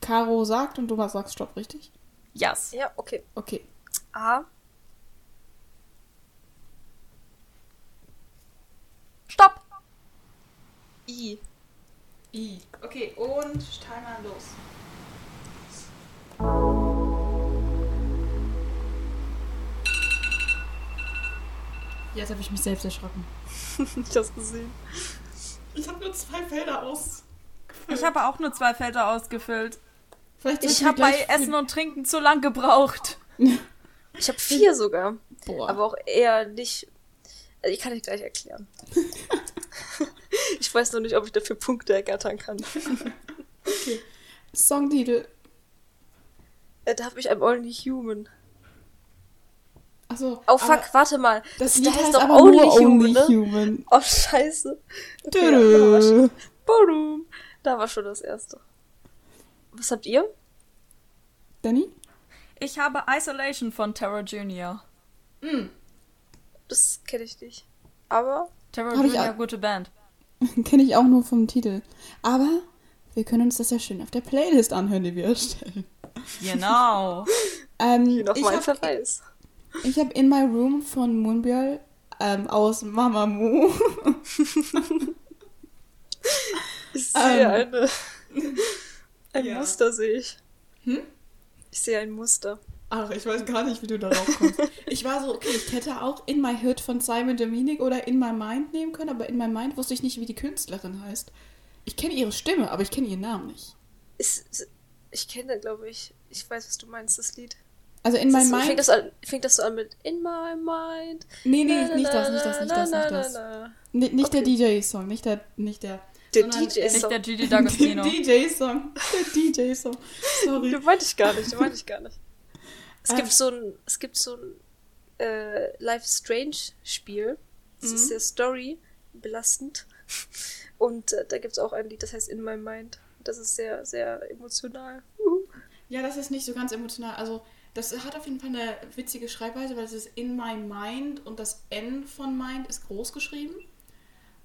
Caro sagt und du sagst Stopp, richtig? Yes. Ja, okay. Okay. A. Stopp. I. I. Okay, und Timer los. Jetzt habe ich mich selbst erschrocken. ich hab's gesehen. Ich habe nur zwei Felder aus. Ich habe auch nur zwei Felder ausgefüllt. Vielleicht Ich habe bei Essen und Trinken zu lang gebraucht. Ich habe vier sogar. Boah. Aber auch eher nicht. Also ich kann ich gleich erklären. ich weiß noch nicht, ob ich dafür Punkte ergattern kann. Songtitel. Äh, Da habe ich I'm Only Human. Achso. Oh fuck, warte mal. Das da Lied heißt heißt doch aber Only nur Human, Only ne? Human. Oh, scheiße. Okay, ja, da, war schon, da war schon das erste. Was habt ihr? Danny? Ich habe Isolation von Terror Junior. Das kenne ich nicht. Aber Terror Hab Junior, gute Band. Kenne ich auch nur vom Titel. Aber wir können uns das ja schön auf der Playlist anhören, die wir erstellen. Genau. Ähm, hier noch ich mal ein habe In My Room von Moonbird ähm, aus Mamamoo. Ich sehe Ähm. eine. Ein Ja. Muster sehe ich. Hm? Ich sehe ein Muster. Ach, ich weiß gar nicht, wie du darauf kommst. ich war so, okay, ich hätte auch In My Hood von Simon Dominic oder In My Mind nehmen können, aber In My Mind wusste ich nicht, wie die Künstlerin heißt. Ich kenne ihre Stimme, aber ich kenne ihren Namen nicht. Ist, ich kenne, glaube ich. Ich weiß, was du meinst, das Lied. Also In so, Mind. fängt, das an, fängt das so an mit In My Mind? nee, nee, Na, nicht na, das, nicht das, nicht na, das, nicht na, das. Nicht der Okay. DJ-Song, nicht der, nicht der. Der sondern, DJ äh, Nicht der Gigi D'Agostino. Der DJ-Song. Der DJ-Song. Sorry. Den meinte ich gar nicht, den meinte ich gar nicht. Es Ähm. gibt so ein, es gibt so ein äh, Life Strange Spiel. Das Mhm. ist sehr Story belastend. Und äh, da gibt es auch ein Lied, das heißt In My Mind. Das ist sehr, sehr emotional. Ja, das ist nicht so ganz emotional. Also, das hat auf jeden Fall eine witzige Schreibweise, weil es ist in my mind und das N von mind ist groß geschrieben.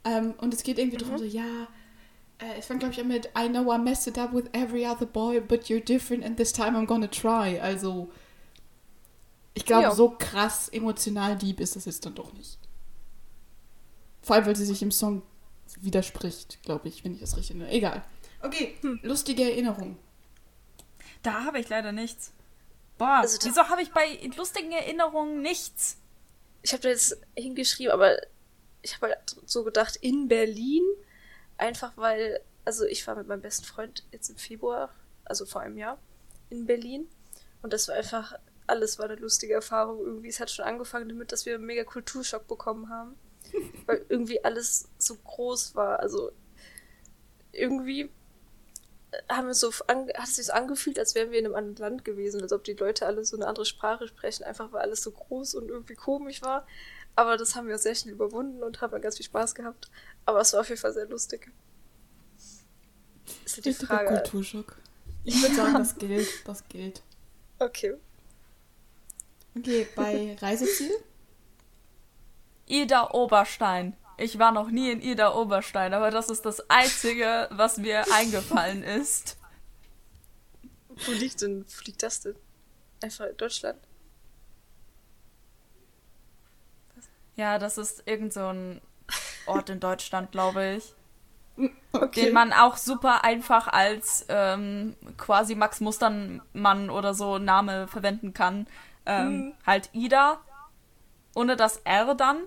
Ähm, und es geht irgendwie darum, so, ja, äh, es fängt, glaube ich, an mit I know I messed it up with every other boy, but you're different and this time I'm gonna try. Also, ich glaube, Ja. so krass emotional deep ist das jetzt dann doch nicht. Vor allem, weil sie sich im Song widerspricht, glaube ich, wenn ich das richtig erinnere. Egal. Okay, lustige Erinnerung. Da habe ich leider nichts. Boah, Also wieso habe ich bei lustigen Erinnerungen nichts? Ich habe da jetzt hingeschrieben, aber ich habe halt so gedacht, in Berlin, einfach weil, also ich war mit meinem besten Freund jetzt im Februar, also vor einem Jahr, in Berlin. Und das war einfach, alles war eine lustige Erfahrung irgendwie. Es hat schon angefangen damit, dass wir einen mega Kulturschock bekommen haben. weil irgendwie alles so groß war. Also irgendwie haben wir so hat es sich so angefühlt, als wären wir in einem anderen Land gewesen, als ob die Leute alle so eine andere Sprache sprechen, einfach weil alles so groß und irgendwie komisch war. Aber das haben wir sehr schnell überwunden und haben ganz viel Spaß gehabt. Aber es war auf jeden Fall sehr lustig. Ist ja die Frage. Kulturschock. Ich würde sagen, das gilt. Das gilt. Okay. Okay, bei Reiseziel? Ida Oberstein. Ich war noch nie in Ida Oberstein, aber das ist das Einzige, was mir eingefallen ist. Wo liegt denn, wo liegt das denn? Einfach in Deutschland? Ja, das ist irgend so ein Ort in Deutschland, glaube ich. Okay. Den man auch super einfach als ähm, quasi Max Mustermann oder so Name verwenden kann. Ähm, mhm. Halt Ida, ohne das R dann,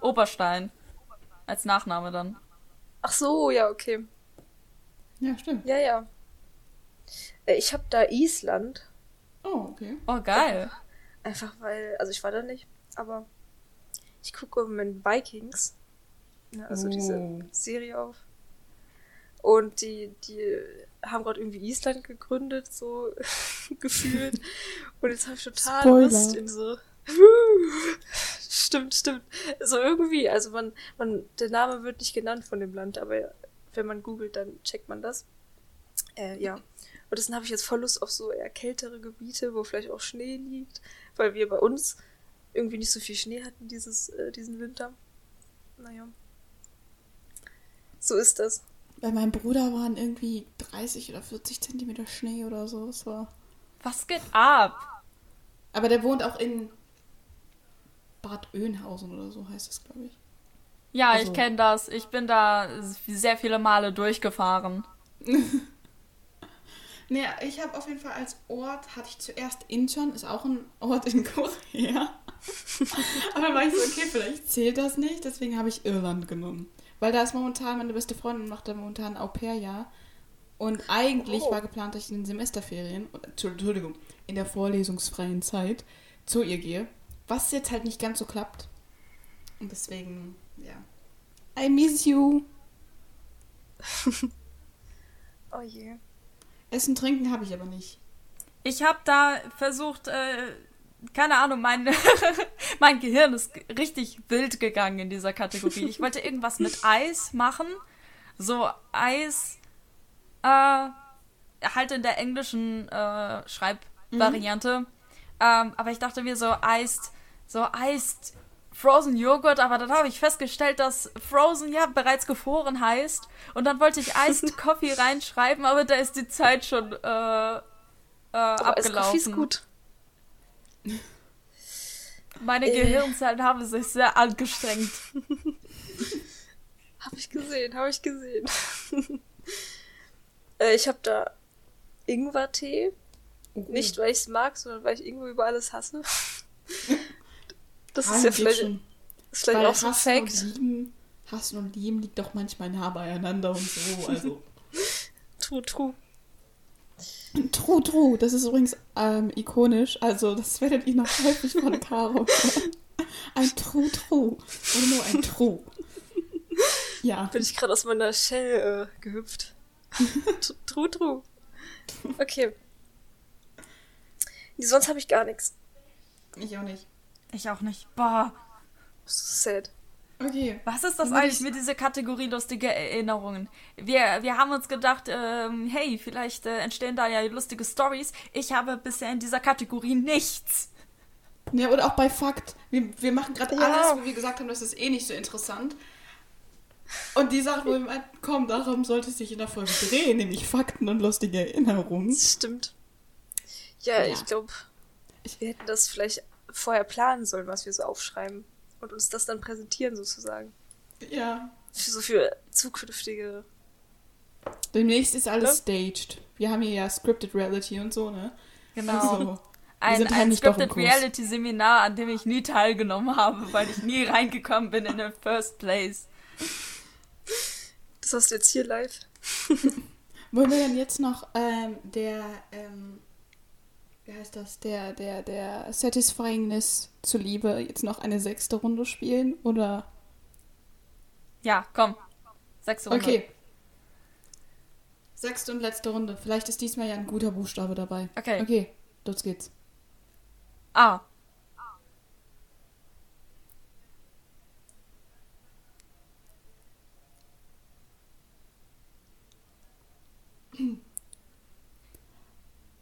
Oberstein. Als Nachname dann. Ach so, ja, okay. Ja, stimmt. Ja, ja. Äh, ich habe da Island. Oh, okay. Oh, geil. Einfach weil, also ich war da nicht, aber ich gucke im Moment Vikings. Also oh. diese Serie auf. Und die, die haben gerade irgendwie Island gegründet, so gefühlt. Und jetzt habe ich total Spoiler. Lust in so. stimmt, stimmt. So irgendwie, also man, man, der Name wird nicht genannt von dem Land, aber wenn man googelt, dann checkt man das. Äh, ja. Und deswegen habe ich jetzt voll Lust auf so eher kältere Gebiete, wo vielleicht auch Schnee liegt, weil wir bei uns irgendwie nicht so viel Schnee hatten dieses, äh, diesen Winter. Naja. So ist das. Bei meinem Bruder waren irgendwie 30 oder 40 Zentimeter Schnee oder so. Das war. Was geht ab? Aber der wohnt auch in Bad Oeynhausen oder so heißt das, glaube ich. Ja, also. ich kenne das. Ich bin da sehr viele Male durchgefahren. nee, ich habe auf jeden Fall als Ort, hatte ich zuerst Incheon, ist auch ein Ort in Korea. Aber dann war ich so, okay, vielleicht zählt das nicht, deswegen habe ich Irland genommen. Weil da ist momentan, meine beste Freundin macht da momentan ein Au-pair-Jahr. Und eigentlich oh. war geplant, dass ich in den Semesterferien, Entschuldigung, in der vorlesungsfreien Zeit zu ihr gehe. Was jetzt halt nicht ganz so klappt. Und deswegen, ja. I miss you. oh je. Essen, trinken habe ich aber nicht. Ich habe da versucht, äh, keine Ahnung, mein, mein Gehirn ist richtig wild gegangen in dieser Kategorie. Ich wollte irgendwas mit Eis machen. So Eis, äh, halt in der englischen äh, Schreibvariante. Mhm. Ähm, aber ich dachte mir so, Eist, so Eist Frozen Joghurt, aber dann habe ich festgestellt, dass Frozen ja bereits gefroren heißt. Und dann wollte ich Iced Coffee reinschreiben, aber da ist die Zeit schon äh, äh, abgelaufen. Coffee ist gut. Meine äh. Gehirnzellen haben sich sehr angestrengt. hab ich gesehen, hab ich gesehen. äh, ich habe da Ingwertee. Uh. Nicht, weil ich es mag, sondern weil ich Ingwer über alles hasse. Das ist ja vielleicht, ist vielleicht auch so ein Fact. Hassen und Lieben liegt doch manchmal nah beieinander und so. Also. true, true. True, true. Das ist übrigens ähm, ikonisch. Also, das werdet ihr noch häufig von Caro. ein True, true. Oder nur ein True. Ja. Bin ich gerade aus meiner Shell äh, gehüpft. true, true. Okay. Sonst habe ich gar nichts. Ich auch nicht. Ich auch nicht. Boah. Sad. Okay. Was ist das eigentlich mit dieser Kategorie lustige Erinnerungen? Wir, wir haben uns gedacht, ähm, hey, vielleicht äh, entstehen da ja lustige Stories. Ich habe bisher in dieser Kategorie nichts. Ja, oder auch bei Fakt. Wir, wir machen gerade ja. alles, wo wir gesagt haben, das ist eh nicht so interessant. Und die Sache, wo wir meinten, komm, darum sollte es sich in der Folge drehen, nämlich Fakten und lustige Erinnerungen. Das stimmt. Ja, ja. ich glaube, wir hätten das vielleicht vorher planen sollen, was wir so aufschreiben und uns das dann präsentieren sozusagen. Ja. Für, so für zukünftige. Demnächst ist alles ne? staged. Wir haben hier ja Scripted Reality und so, ne? Genau. Also, ein, ein Scripted Reality Seminar, an dem ich nie teilgenommen habe, weil ich nie reingekommen bin in the first place. Das hast du jetzt hier live. Wollen wir denn jetzt noch ähm, der ähm, wie heißt das, der, der, der Satisfyingness zuliebe jetzt noch eine sechste Runde spielen oder? Ja, komm. Sechste Runde. Okay. Sechste und letzte Runde. Vielleicht ist diesmal ja ein guter Buchstabe dabei. Okay. Okay, los geht's. A.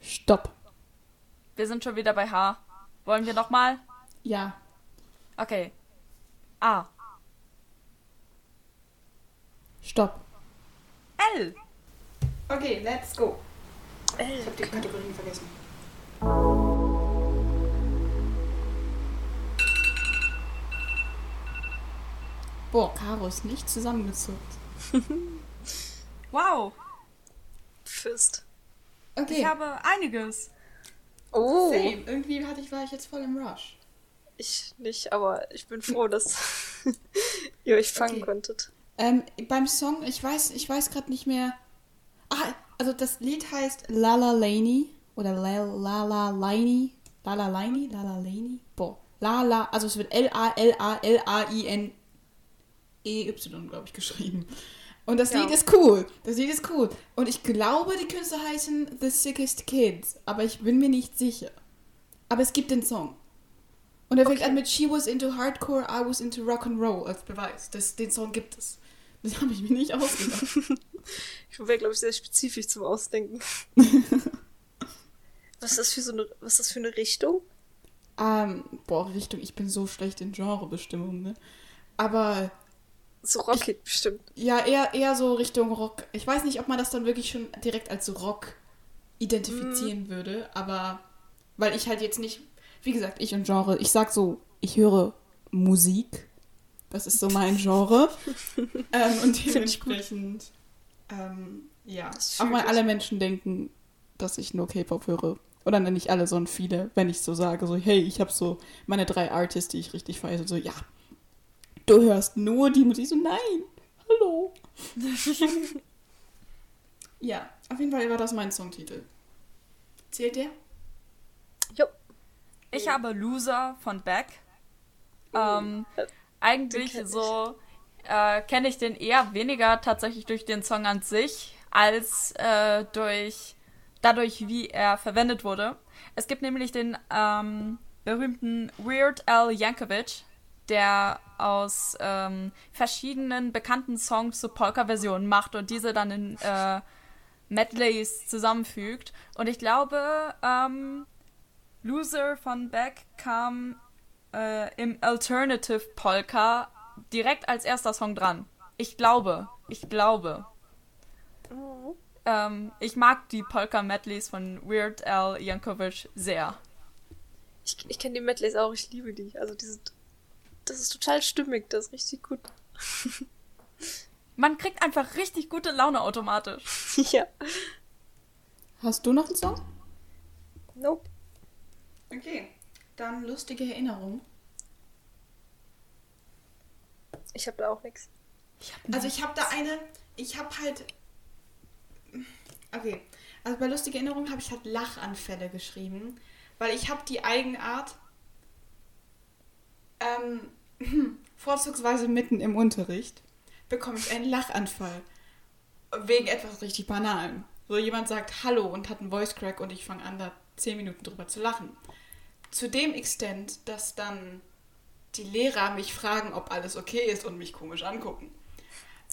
Stopp. Wir sind schon wieder bei H. Wollen wir nochmal? Ja. Okay. A. Stopp. L. Okay, let's go. L. Ich habe die Kategorien vergessen. Boah, Caro ist nicht zusammengezuckt. Wow. Fist. Okay. Ich habe einiges. Oh. Same. Irgendwie hatte ich, war ich jetzt voll im Rush. Ich nicht, aber ich bin froh, dass ihr euch fangen Okay. konntet. Ähm, beim Song, ich weiß, ich weiß gerade nicht mehr. Ah, also das Lied heißt Lala Laney oder La La La Laney. Lala Laney? Lala Laney? Boah. Lala, also es wird L-A-L-A-L-A-I-N E-Y, glaube ich, geschrieben. Und das Ja. Lied ist cool. Das Lied ist cool. Und ich glaube, die Künstler heißen The Sickest Kids. Aber ich bin mir nicht sicher. Aber es gibt den Song. Und er fängt Okay. an mit She was into Hardcore, I was into Rock'n'Roll als Beweis. Das, den Song gibt es. Das habe ich mir nicht ausgedacht. Ich wäre, glaube ich, sehr spezifisch zum Ausdenken. was ist das für so eine, was ist das für eine Richtung? ähm, boah, Richtung, ich bin so schlecht in Genrebestimmung, ne? Aber So Rocket bestimmt. ja, eher, eher so Richtung Rock. Ich weiß nicht, ob man das dann wirklich schon direkt als Rock identifizieren würde, aber weil ich halt jetzt nicht, wie gesagt, ich und Genre, ich sag so, ich höre Musik. Das ist so mein Genre. ähm, und Find ich gut. dementsprechend, ähm, ja, auch mal alle Menschen denken, dass ich nur K-Pop höre. Oder nicht alle, sondern viele, wenn ich so sage, so, hey, ich habe so meine drei Artists, die ich richtig feiere, so, ja, du hörst nur die Musik, so, nein, hallo. ja, auf jeden Fall war das mein Songtitel. Zählt der? Jo. Ich habe Loser von Beck. Ähm, äh, eigentlich kenn so äh, kenne ich den eher weniger tatsächlich durch den Song an sich, als äh, durch dadurch, wie er verwendet wurde. Es gibt nämlich den ähm, berühmten Weird Al Yankovic, der aus ähm, verschiedenen bekannten Songs so Polka-Versionen macht und diese dann in äh, Medleys zusammenfügt. Und ich glaube, ähm, Loser von Beck kam äh, im Alternative Polka direkt als erster Song dran. Ich glaube, ich glaube. Mhm. Ähm, ich mag die Polka-Medleys von Weird Al Yankovic sehr. Ich, ich kenne die Medleys auch, ich liebe die. Also die sind, das ist total stimmig, das ist richtig gut. Man kriegt einfach richtig gute Laune automatisch. ja. Hast du noch einen Song? Nope. Okay, dann lustige Erinnerung. Ich habe da auch nichts. Also ich habe da eine, ich habe halt, okay, also bei lustige Erinnerungen habe ich halt Lachanfälle geschrieben, weil ich habe die Eigenart, ähm, vorzugsweise mitten im Unterricht, bekomme ich einen Lachanfall. Wegen etwas richtig Banalem. So jemand sagt Hallo und hat einen Voice Crack und ich fange an, da zehn Minuten drüber zu lachen. Zu dem Extent, dass dann die Lehrer mich fragen, ob alles okay ist und mich komisch angucken.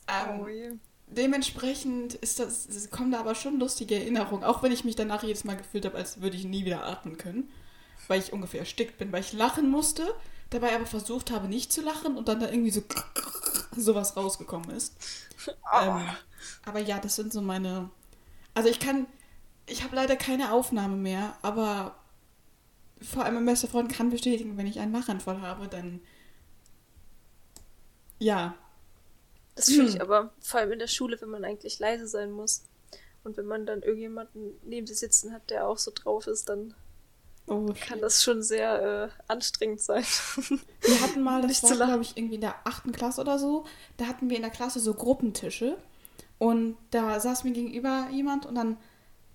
Ähm, oh je. Dementsprechend ist das, kommen da aber schon lustige Erinnerungen, auch wenn ich mich danach jedes Mal gefühlt habe, als würde ich nie wieder atmen können, weil ich ungefähr erstickt bin, weil ich lachen musste, dabei aber versucht habe, nicht zu lachen und dann da irgendwie so sowas rausgekommen ist. Ähm, aber ja, das sind so meine. Also ich kann, ich habe leider keine Aufnahme mehr, aber vor allem mein bester Freund kann bestätigen, wenn ich einen Lachanfall habe, dann ja, Das fühle ich Hm. aber vor allem in der Schule, wenn man eigentlich leise sein muss. Und wenn man dann irgendjemanden neben sich sitzen hat, der auch so drauf ist, dann oh, kann das schon sehr äh, anstrengend sein. Wir hatten mal, das Nicht war glaube ich irgendwie in der achten Klasse oder so, da hatten wir in der Klasse so Gruppentische und da saß mir gegenüber jemand und dann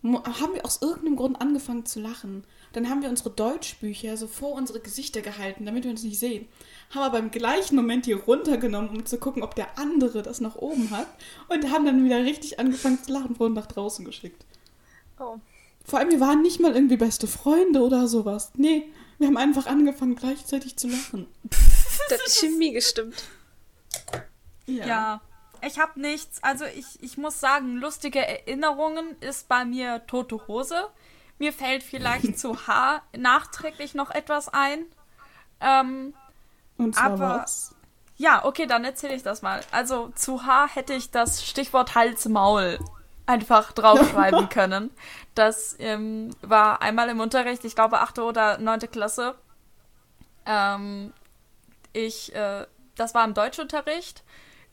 haben wir aus irgendeinem Grund angefangen zu lachen. Dann haben wir unsere Deutschbücher so vor unsere Gesichter gehalten, damit wir uns nicht sehen. Haben aber im gleichen Moment die runtergenommen, um zu gucken, ob der andere das nach oben hat und haben dann wieder richtig angefangen zu lachen und nach draußen geschickt. Oh. Vor allem, wir waren nicht mal irgendwie beste Freunde oder sowas. Nee, wir haben einfach angefangen gleichzeitig zu lachen. Da hat Chemie gestimmt. Ja. Ich habe nichts. Also ich, ich muss sagen, lustige Erinnerungen ist bei mir tote Hose. mir fällt vielleicht zu H nachträglich noch etwas ein. Ähm, Und zwar Aber- was? ja, okay, dann erzähle ich das mal. Also zu H hätte ich das Stichwort Hals-Maul einfach draufschreiben können. Das ähm, war einmal im Unterricht, ich glaube achte oder neunte Klasse. Ähm, ich, äh, das war im Deutschunterricht.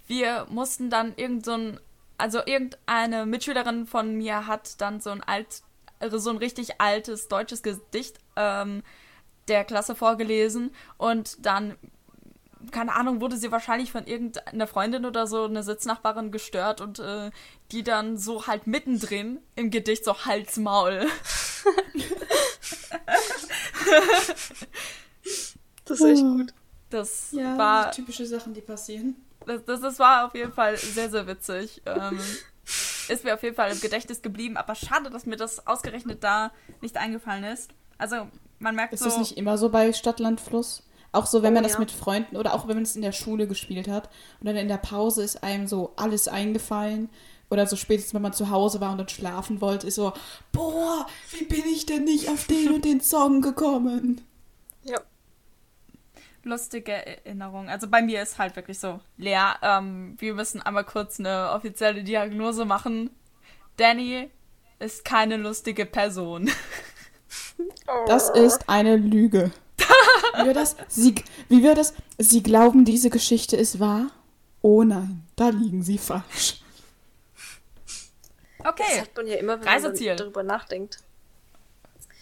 Wir mussten dann irgend so ein, also irgendeine Mitschülerin von mir hat dann so ein alt, also so ein richtig altes deutsches Gedicht ähm, der Klasse vorgelesen und dann keine Ahnung, wurde sie wahrscheinlich von irgendeiner Freundin oder so, eine Sitznachbarin gestört und äh, die dann so halt mittendrin im Gedicht so Hals, Maul. Das ist echt gut. Das Ja, war, typische Sachen, die passieren. das, das, das war auf jeden Fall sehr, sehr witzig. Ähm, ist mir auf jeden Fall im Gedächtnis geblieben, aber schade, dass mir das ausgerechnet da nicht eingefallen ist. Also, man merkt Ist so. das nicht immer so bei Stadt, Land, Fluss? Auch so, wenn Oh, man das ja. mit Freunden oder auch wenn man es in der Schule gespielt hat und dann in der Pause ist einem so alles eingefallen oder so spätestens, wenn man zu Hause war und dann schlafen wollte, ist so, boah, wie bin ich denn nicht auf den und den Song gekommen? Ja. lustige Erinnerung. Also bei mir ist halt wirklich so, Lea, ähm, wir müssen einmal kurz eine offizielle Diagnose machen. Danny ist keine lustige Person. Das ist eine Lüge. Wie wir das? Sie, wie wir das? Sie glauben, diese Geschichte ist wahr? Oh nein, da liegen Sie falsch. Das Okay. hat man ja immer, wenn Reiseziel. man darüber nachdenkt.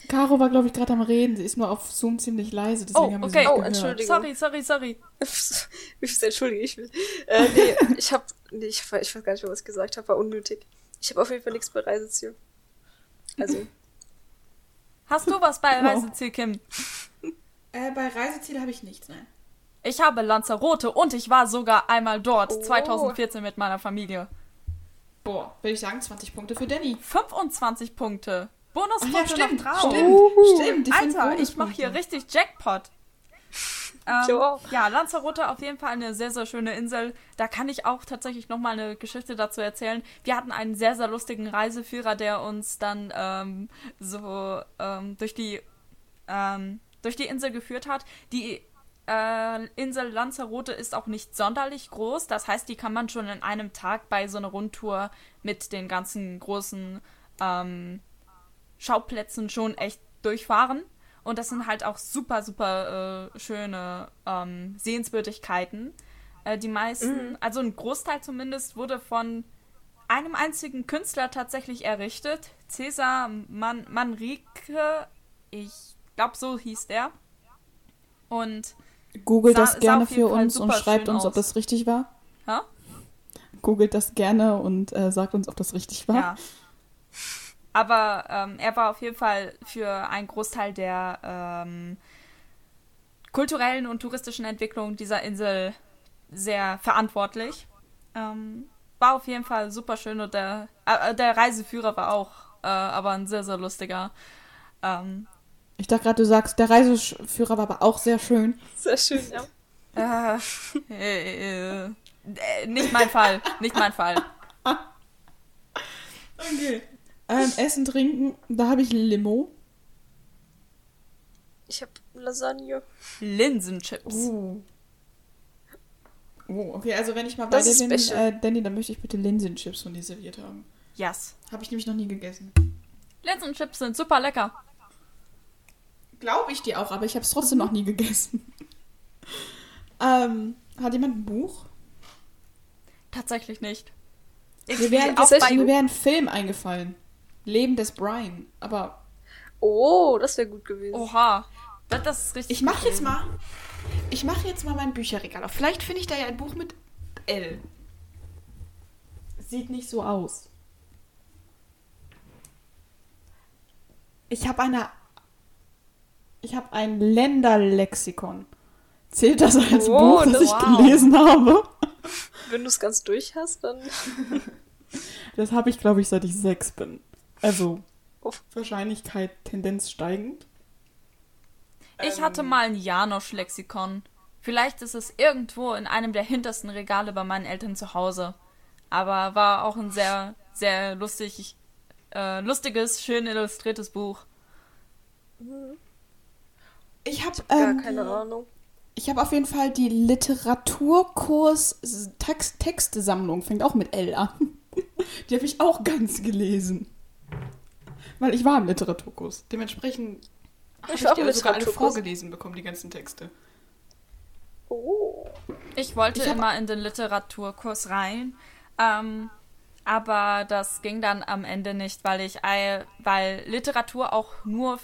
Caro war, glaube ich, gerade am Reden. Sie ist nur auf Zoom ziemlich leise, deswegen Oh, haben wir okay. sie Oh. Entschuldigung. Sorry, sorry, sorry. Wie viel entschuldige ich will. Äh, nee, ich hab. Nee, ich, weiß- ich weiß gar nicht mehr, was ich gesagt habe. War unnötig. Ich habe auf jeden Fall nichts bei Reiseziel. Also, Hast du was bei Oh. Reiseziel, Kim? Äh, bei Reiseziel habe ich nichts, nein. Ich habe Lanzarote und ich war sogar einmal dort, Oh. 2014 mit meiner Familie. Boah, würde ich sagen, 20 Punkte für Danny. 25 Punkte. Bonuspunkte ja, stimmt, noch drauf. stimmt, stimmt. Die fünf Alter, ich mache hier richtig Jackpot. Ähm, Ja. ja, Lanzarote auf jeden Fall eine sehr, sehr schöne Insel. Da kann ich auch tatsächlich nochmal eine Geschichte dazu erzählen. Wir hatten einen sehr, sehr lustigen Reiseführer, der uns dann ähm, so ähm, durch, die, ähm, durch die Insel geführt hat. Die äh, Insel Lanzarote ist auch nicht sonderlich groß. Das heißt, die kann man schon in einem Tag bei so einer Rundtour mit den ganzen großen ähm, Schauplätzen schon echt durchfahren. Und das sind halt auch super, super äh, schöne ähm, Sehenswürdigkeiten. Äh, die meisten, also ein Großteil zumindest, wurde von einem einzigen Künstler tatsächlich errichtet. Cesar Man Manrique, ich glaube, so hieß der. Und, Googelt das gerne für Fall uns und schreibt uns, ob aus. das richtig war. ja, Googelt das gerne und äh, sagt uns, ob das richtig war. ja. Aber ähm, er war auf jeden Fall für einen Großteil der ähm, kulturellen und touristischen Entwicklung dieser Insel sehr verantwortlich. Ähm, war auf jeden Fall super schön und der, äh, der Reiseführer war auch äh, aber ein sehr, sehr lustiger. Ähm, Ich dachte gerade, du sagst, der Reiseführer war aber auch sehr schön. sehr schön, ja. äh, äh, äh, nicht mein Fall, nicht mein Fall. Okay. Ähm, Essen, Trinken, da habe ich Limo. Ich habe Lasagne. Linsenchips. Oh. Oh, okay, also wenn ich mal bei Das dir bin, äh, Danny, dann möchte ich bitte Linsenchips von dir serviert haben. Yes. Habe ich nämlich noch nie gegessen. Linsenchips sind super lecker. Glaube ich dir auch, aber ich habe es trotzdem noch nie gegessen. ähm, hat jemand ein Buch? Tatsächlich nicht. Mir wäre wär ein Film eingefallen. Leben des Brian. Aber Oh, das wäre gut gewesen. Oha. Das, das ist richtig. ich mache jetzt mal. Ich mache jetzt mal mein Bücherregal auf. Vielleicht finde ich da ja ein Buch mit L. Sieht nicht so aus. Ich habe eine. Ich habe ein Länderlexikon. Zählt das als Oh, Buch, das das- ich wow. gelesen habe? Wenn du es ganz durch hast, dann. Das habe ich, glaube ich, seit ich sechs bin. Also Oh. Wahrscheinlichkeit Tendenz steigend. Ich hatte mal ein Janosch-Lexikon. Vielleicht ist es irgendwo in einem der hintersten Regale bei meinen Eltern zu Hause. Aber war auch ein sehr, sehr lustig, äh, lustiges, schön illustriertes Buch. Ich habe Gar ähm, keine Ahnung. ich habe auf jeden Fall die Literaturkurs Text, Textesammlung, fängt auch mit L an. Die habe ich auch ganz gelesen. Weil ich war im Literaturkurs. Dementsprechend habe Ich ich war auch die im sogar alle vorgelesen bekommen, die ganzen Texte. Oh. Ich wollte Ich immer in den Literaturkurs rein, ähm, aber das ging dann am Ende nicht, weil ich, ei- weil Literatur auch nur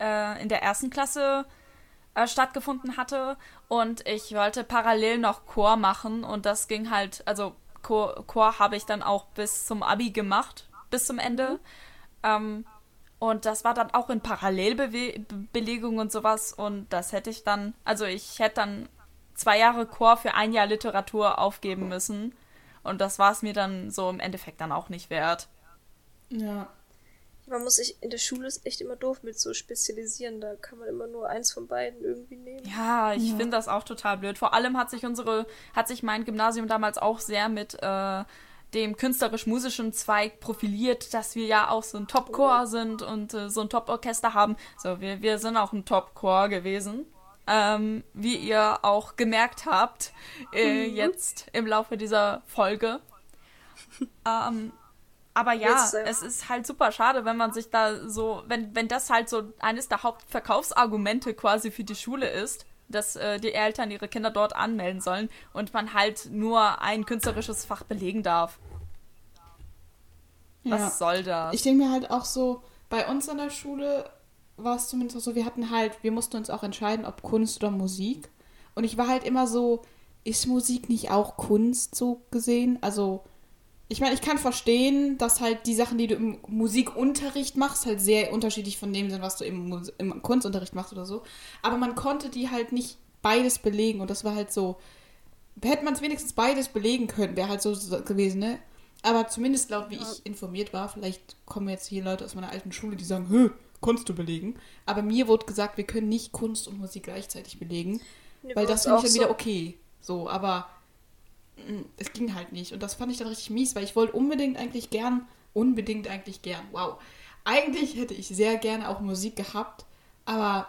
äh, in der ersten Klasse äh, stattgefunden hatte und ich wollte parallel noch Chor machen und das ging halt, also Chor, Chor habe ich dann auch bis zum Abi gemacht, bis zum Ende. Ähm, und das war dann auch in Parallelbelegung und sowas. Und das hätte ich dann, also ich hätte dann zwei Jahre Chor für ein Jahr Literatur aufgeben müssen. Und das war es mir dann so im Endeffekt dann auch nicht wert. Ja. Man muss sich in der Schule ist echt immer doof mit so spezialisieren. Da kann man immer nur eins von beiden irgendwie nehmen. Ja, ich Ja. finde das auch total blöd. Vor allem hat sich unsere, hat sich mein Gymnasium damals auch sehr mit äh, dem künstlerisch-musischen Zweig profiliert, dass wir ja auch so ein Top-Chor sind und äh, so ein Top-Orchester haben. So, wir, wir sind auch ein Top-Chor gewesen. Ähm, wie ihr auch gemerkt habt, äh, jetzt im Laufe dieser Folge. ähm, aber ja, Jetzt, äh, es ist halt super schade, wenn man sich da so, wenn, wenn das halt so eines der Hauptverkaufsargumente quasi für die Schule ist, dass äh, die Eltern ihre Kinder dort anmelden sollen und man halt nur ein künstlerisches Fach belegen darf. Was ja. soll das? Ich denke mir halt auch so, bei uns an der Schule war es zumindest auch so, wir hatten halt, wir mussten uns auch entscheiden, ob Kunst oder Musik. Und ich war halt immer so, ist Musik nicht auch Kunst so gesehen? Also, ich meine, ich kann verstehen, dass halt die Sachen, die du im Musikunterricht machst, halt sehr unterschiedlich von dem sind, was du im, im Kunstunterricht machst oder so. Aber man konnte die halt nicht beides belegen und das war halt so, hätte man es wenigstens beides belegen können, wäre halt so gewesen, ne? Aber zumindest laut wie ich informiert war, vielleicht kommen jetzt hier Leute aus meiner alten Schule, die sagen, Hö, konntest du belegen. Aber mir wurde gesagt, wir können nicht Kunst und Musik gleichzeitig belegen, Nee, weil das finde ich dann so. wieder okay. So, aber es ging halt nicht. Und das fand ich dann richtig mies, weil ich wollte unbedingt eigentlich gern, unbedingt eigentlich gern, wow. Eigentlich hätte ich sehr gerne auch Musik gehabt, aber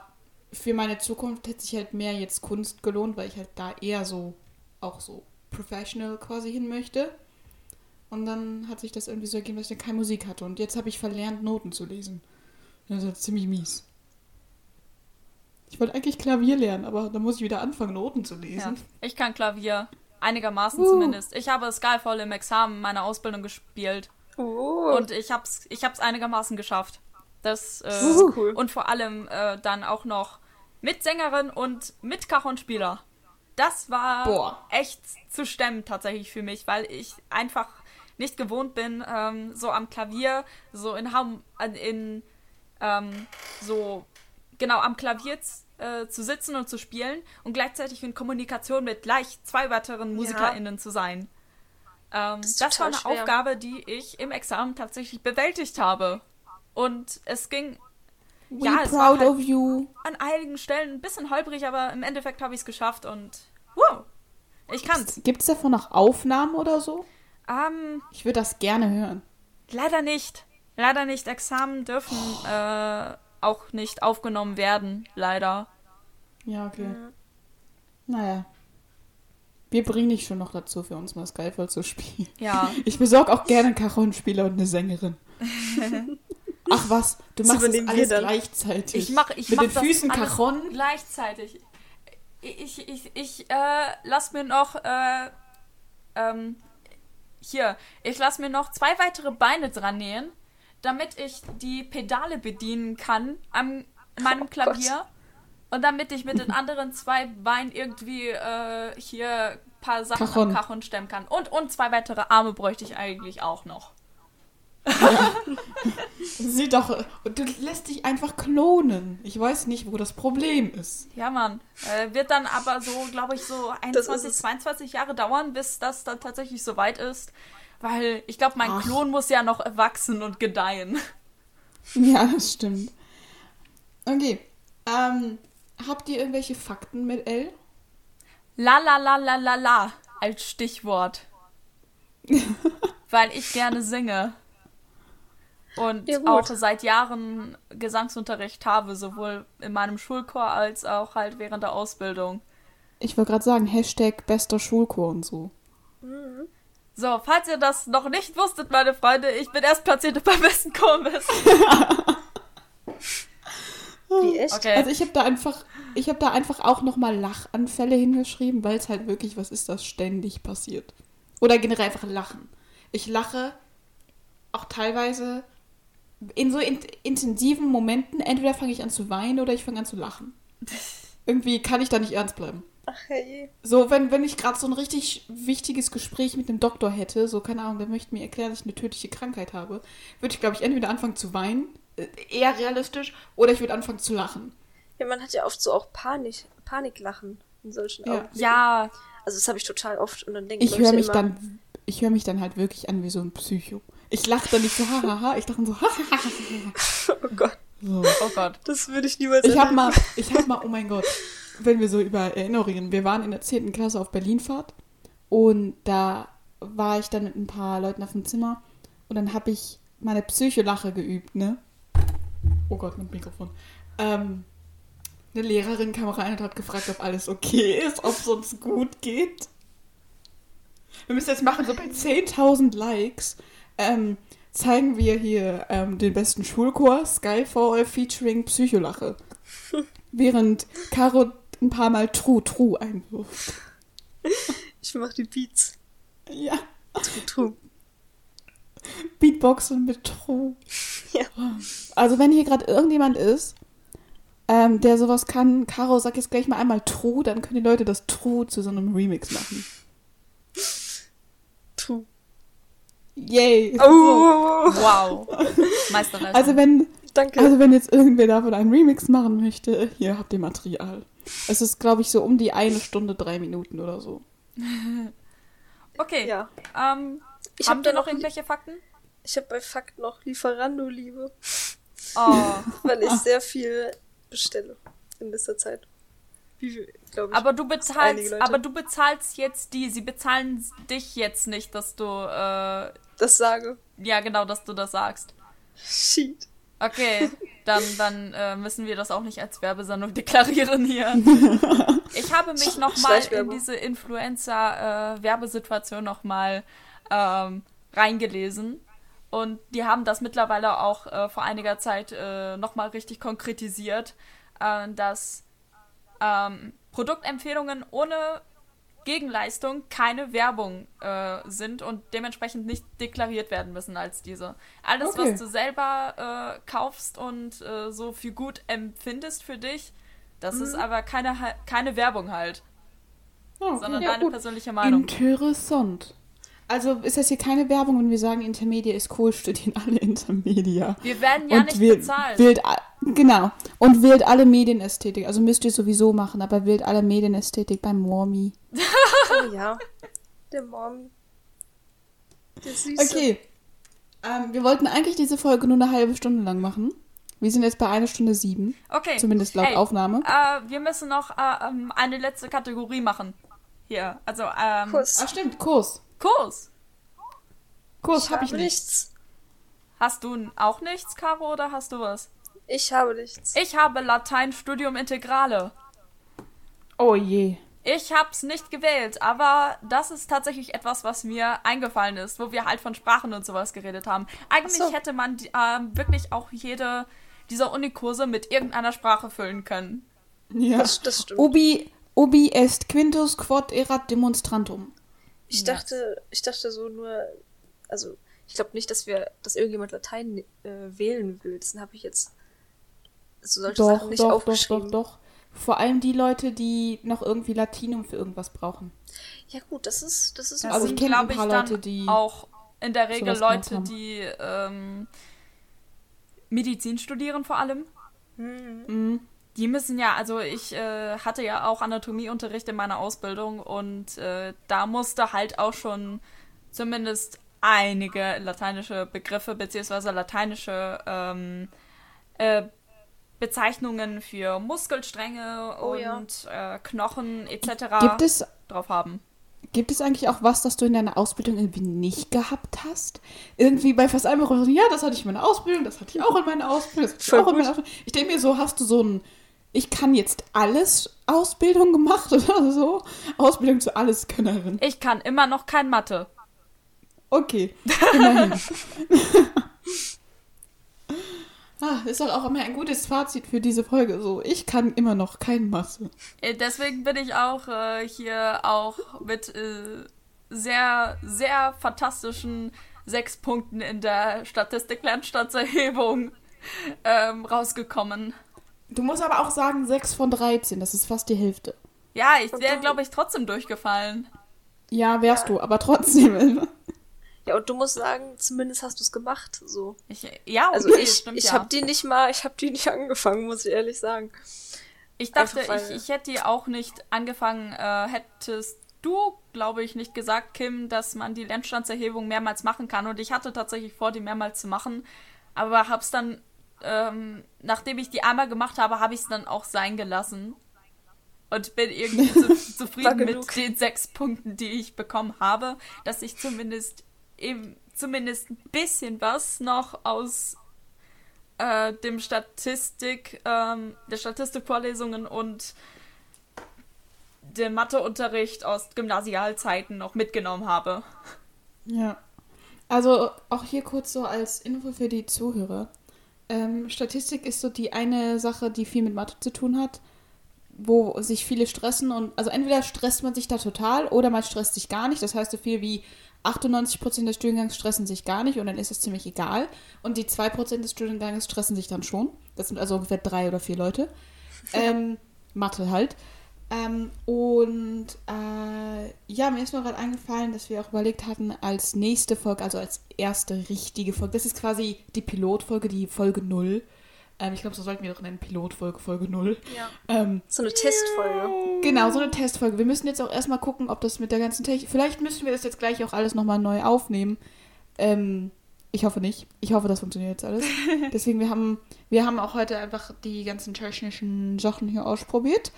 für meine Zukunft hätte sich halt mehr jetzt Kunst gelohnt, weil ich halt da eher so, auch so professional quasi hin möchte. Und dann hat sich das irgendwie so ergeben, dass ich dann keine Musik hatte. Und jetzt habe ich verlernt, Noten zu lesen. Das ist ziemlich mies. Ich wollte eigentlich Klavier lernen, aber dann muss ich wieder anfangen, Noten zu ja. lesen. Ich kann Klavier. Einigermaßen Uh. zumindest. Ich habe Skyfall im Examen meiner Ausbildung gespielt. Oh. Und ich hab's, ich hab's einigermaßen geschafft. Das, äh, Das ist cool. Und vor allem äh, dann auch noch mit Sängerin und mit Cajonspieler. Das war Boah. echt zu stemmen tatsächlich für mich, weil ich einfach nicht gewohnt bin, ähm, so am Klavier, so in, Harm in, ähm, so genau am Klavier äh, zu sitzen und zu spielen und gleichzeitig in Kommunikation mit gleich zwei weiteren MusikerInnen zu sein. Ähm, Das das, war eine schwer. Aufgabe, die ich im Examen tatsächlich bewältigt habe. Und es ging We Ja, es war halt- of you. an einigen Stellen ein bisschen holprig, aber im Endeffekt habe ich es geschafft und wow, ich kann's. Gibt es davon noch Aufnahmen oder so? Ähm, Ich würde das gerne hören. leider nicht. Leider nicht. Examen dürfen äh, auch nicht aufgenommen werden, leider. Ja, okay. Naja. Wir bringen dich schon noch dazu, für uns mal Skyfall zu spielen. Ja. Ich besorge auch gerne einen Cajon-Spieler und eine Sängerin. Ach was, du machst das alles dann. gleichzeitig. Ich mach, ich Mit mach den das Füßen Cajon. gleichzeitig. Ich, ich, ich, äh, lass mir noch, äh, ähm, hier, ich lass mir noch zwei weitere Beine dran nähen, damit ich die Pedale bedienen kann an meinem Oh Klavier. Und damit ich mit den anderen zwei Beinen irgendwie äh, hier ein paar Sachen Cajon. am Cajon stemmen kann. Und, und zwei weitere Arme bräuchte ich eigentlich auch noch. Sieht doch, und du lässt dich einfach klonen. Ich weiß nicht, wo das Problem ist. Ja, Mann. Äh, wird dann aber so, glaube ich, so Das ist 21, es. 22 Jahre dauern, bis das dann tatsächlich so weit ist. Weil ich glaube, mein Ach. Klon muss ja noch wachsen und gedeihen. Ja, das stimmt. Okay. Ähm, habt ihr irgendwelche Fakten mit L? La la la la la la als Stichwort. Weil ich gerne singe. und Ja, auch seit Jahren Gesangsunterricht habe, sowohl in meinem Schulchor als auch halt während der Ausbildung. Ich wollte gerade sagen, Hashtag bester Schulchor und so. So, falls ihr das noch nicht wusstet, meine Freunde, ich bin Erstplatzierte beim besten Chormess. Wie echt? Okay. Also ich habe da einfach, ich habe da einfach auch nochmal Lachanfälle hingeschrieben, weil es halt wirklich was ist, das ständig passiert. Oder generell einfach Lachen. Ich lache auch teilweise in so in intensiven Momenten, entweder fange ich an zu weinen oder ich fange an zu lachen. Irgendwie kann ich da nicht ernst bleiben. Ach hey. So, wenn, wenn ich gerade so ein richtig wichtiges Gespräch mit dem Doktor hätte, so, keine Ahnung, der möchte mir erklären, dass ich eine tödliche Krankheit habe, würde ich, glaube ich, entweder anfangen zu weinen, äh, eher realistisch, oder ich würde anfangen zu lachen. Ja, man hat ja oft so auch Panik, Paniklachen in solchen Ja. Augenblicken. Ja, Also das habe ich total oft und dann denke Ich höre mich immer, dann, ich höre mich dann halt wirklich an wie so ein Psycho. Ich lache dann nicht so, hahaha, ich lache dann so, hahaha. Oh Gott, So. oh Gott. das würde ich niemals Ich habe mal, ich habe mal, oh mein Gott, wenn wir so über Erinnerungen, wir waren in der 10. Klasse auf Berlinfahrt und da war ich dann mit ein paar Leuten auf dem Zimmer und dann habe ich meine Psycholache geübt, ne? Oh Gott, mein Mikrofon. Ähm, eine Lehrerin kam rein und hat gefragt, ob alles okay ist, ob es uns gut geht. Wir müssen jetzt machen, so bei 10.000 Likes ähm, zeigen wir hier ähm, den besten Schulchor Skyfall featuring Psycholache. Während Caro ein paar Mal True True einwirft. Ich mache die Beats. Ja, True, true. Beatboxen mit True. Ja. Also wenn hier gerade irgendjemand ist, ähm, der sowas kann, Caro, sag jetzt gleich mal einmal True, dann können die Leute das True zu so einem Remix machen. True. Yay! So. Oh, Wow. Meisterleistung. Also wenn, danke. also wenn jetzt irgendwer davon einen Remix machen möchte, hier habt ihr Material. Es ist, glaube ich, so um die eine Stunde, drei Minuten oder so. okay. ja. Ähm, Ich habe habt da ihr noch irgendwelche Fakten? Ich habe bei Fakt noch Lieferando-Liebe, Oh. weil ich sehr viel bestelle in letzter Zeit. Wie ich. Aber du bezahlst, aber du bezahlst jetzt die, sie bezahlen dich jetzt nicht, dass du, äh, das sage. ja genau, dass du das sagst. Shit. Okay, dann, dann äh, müssen wir das auch nicht als Werbesendung deklarieren hier. Ich habe mich nochmal in diese Influencer-Werbesituation nochmal ähm, reingelesen. Und die haben das mittlerweile auch äh, vor einiger Zeit äh, nochmal richtig konkretisiert, äh, dass ähm, Produktempfehlungen ohne Gegenleistung keine Werbung äh, sind und dementsprechend nicht deklariert werden müssen als diese. Alles, Okay. was du selber äh, kaufst und äh, so für gut empfindest für dich, das ist aber keine, keine Werbung halt, Oh, sondern Ja, deine gut. persönliche Meinung. Interessant. Also ist das hier keine Werbung, wenn wir sagen, Intermedia ist cool, studieren alle Intermedia. Wir werden ja nicht wählt, bezahlt. Wählt, genau. Und wählt alle Medienästhetik. Also müsst ihr sowieso machen, aber wählt alle Medienästhetik beim Mormi. Oh ja. Der Mommy. Der Süße. Okay. Ähm, wir wollten eigentlich diese Folge nur eine halbe Stunde lang machen. Wir sind jetzt bei einer Stunde sieben. Okay. Zumindest laut Ey, Aufnahme. Äh, wir müssen noch äh, ähm, eine letzte Kategorie machen. Hier, also ähm, Kuss. Ach stimmt, Kurs. Kurs. Kurs habe ich nicht. nichts. Hast du n- auch nichts, Caro, oder hast du was? Ich habe nichts. Ich habe Latein Studium Integrale. Oh je. Ich hab's nicht gewählt, aber das ist tatsächlich etwas, was mir eingefallen ist, wo wir halt von Sprachen und sowas geredet haben. Eigentlich so. hätte man die, ähm, wirklich auch jede dieser Unikurse mit irgendeiner Sprache füllen können. Ja. Das, das stimmt. Ubi, ubi est quintus quod erat demonstrantum. Ich dachte, ich dachte so nur, also ich glaube nicht, dass wir, dass irgendjemand Latein äh, wählen will. Das habe ich jetzt so solche Doch, Sachen nicht doch, doch, aufgeschrieben. doch, doch. Vor allem die Leute, die noch irgendwie Latinum für irgendwas brauchen. Ja gut, das ist, das ist Das Also ich sind, kenn ein glaube ich, paar dann Leute, die auch in der Regel Leute, die ähm, Medizin studieren vor allem. Mhm. Die müssen ja, also ich äh, hatte ja auch Anatomieunterricht in meiner Ausbildung und äh, da musste halt auch schon zumindest einige lateinische Begriffe beziehungsweise lateinische ähm, äh, Bezeichnungen für Muskelstränge Oh ja. und äh, Knochen etc. Gibt es, drauf haben. gibt es eigentlich auch was, das du in deiner Ausbildung irgendwie nicht gehabt hast? Irgendwie bei fast allem, ja, das hatte ich in meiner Ausbildung, das hatte ich auch in meiner Ausbildung, das hatte ich auch in meiner. Ausbildung. Ich denke mir so, hast du so ein, ich kann jetzt alles Ausbildung gemacht oder so? Ausbildung zur Alleskönnerin. Ich kann immer noch kein Mathe. Okay, immerhin. ah, ist doch auch immer ein gutes Fazit für diese Folge. So, ich kann immer noch kein Masse. Äh, Deswegen bin ich auch äh, hier auch mit äh, sehr, sehr fantastischen sechs Punkten in der Statistik-Lernstandserhebung ähm, rausgekommen. Du musst aber auch sagen 6 von 13, das ist fast die Hälfte. Ja, ich wäre, glaube ich, trotzdem durchgefallen. Ja, wärst du, aber trotzdem. Ja, und du musst sagen, zumindest hast du es gemacht, so. Ich, ja, okay, Also ich, stimmt ich ja. habe die nicht mal, ich habe die nicht angefangen, muss ich ehrlich sagen. Ich dachte, Einfach ich, ich hätte die auch nicht angefangen. Äh, hättest du, glaube ich, nicht gesagt, Kim, dass man die Lernstandserhebung mehrmals machen kann. Und ich hatte tatsächlich vor, die mehrmals zu machen. Aber hab's dann, ähm, nachdem ich die einmal gemacht habe, habe ich es dann auch sein gelassen. Und bin irgendwie zu, zufrieden mit den sechs Punkten, die ich bekommen habe, dass ich zumindest eben zumindest ein bisschen was noch aus äh, dem Statistik, ähm, der Statistikvorlesungen und dem Matheunterricht aus Gymnasialzeiten noch mitgenommen habe. Ja. Also auch hier kurz so als Info für die Zuhörer. Ähm, Statistik ist so die eine Sache, die viel mit Mathe zu tun hat, wo sich viele stressen und also entweder stresst man sich da total oder man stresst sich gar nicht. Das heißt so viel wie 98% des Studiengangs stressen sich gar nicht und dann ist es ziemlich egal. Und die 2% des Studienganges stressen sich dann schon. Das sind also ungefähr drei oder vier Leute. Ähm, Mathe halt. Ähm, und äh, ja, mir ist mal gerade eingefallen, dass wir auch überlegt hatten, als nächste Folge, also als erste richtige Folge, das ist quasi die Pilotfolge, die Folge 0. Ähm, ich glaube, so sollten wir doch nennen, Pilotfolge, Folge 0. Ja. Ähm, So eine Testfolge. Genau, so eine Testfolge. Wir müssen jetzt auch erstmal gucken, ob das mit der ganzen Technik. Vielleicht müssen wir das jetzt gleich auch alles nochmal neu aufnehmen. Ähm, ich hoffe nicht. Ich hoffe, das funktioniert jetzt alles. Deswegen, wir haben, wir haben auch heute einfach die ganzen technischen Sachen hier ausprobiert.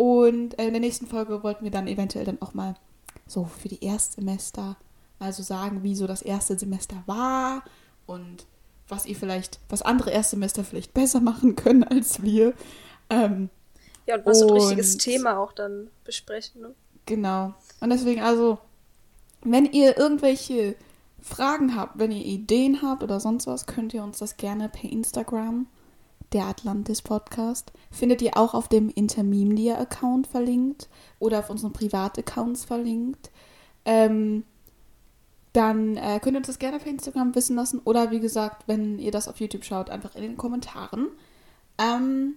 Und äh, in der nächsten Folge wollten wir dann eventuell dann auch mal so für die Erstsemester also sagen, wie so das erste Semester war und was ihr vielleicht, was andere Erstsemester vielleicht besser machen können als wir. Ähm, Ja, und was so ein richtiges Und- Thema auch dann besprechen, ne? Genau. Und deswegen, also, wenn ihr irgendwelche Fragen habt, wenn ihr Ideen habt oder sonst was, könnt ihr uns das gerne per Instagram, der Atlantis Podcast, findet ihr auch auf dem Intermedia-Account verlinkt oder auf unseren Privataccounts verlinkt. Ähm, dann äh, könnt ihr uns das gerne per Instagram wissen lassen oder wie gesagt, wenn ihr das auf YouTube schaut, einfach in den Kommentaren. Ähm,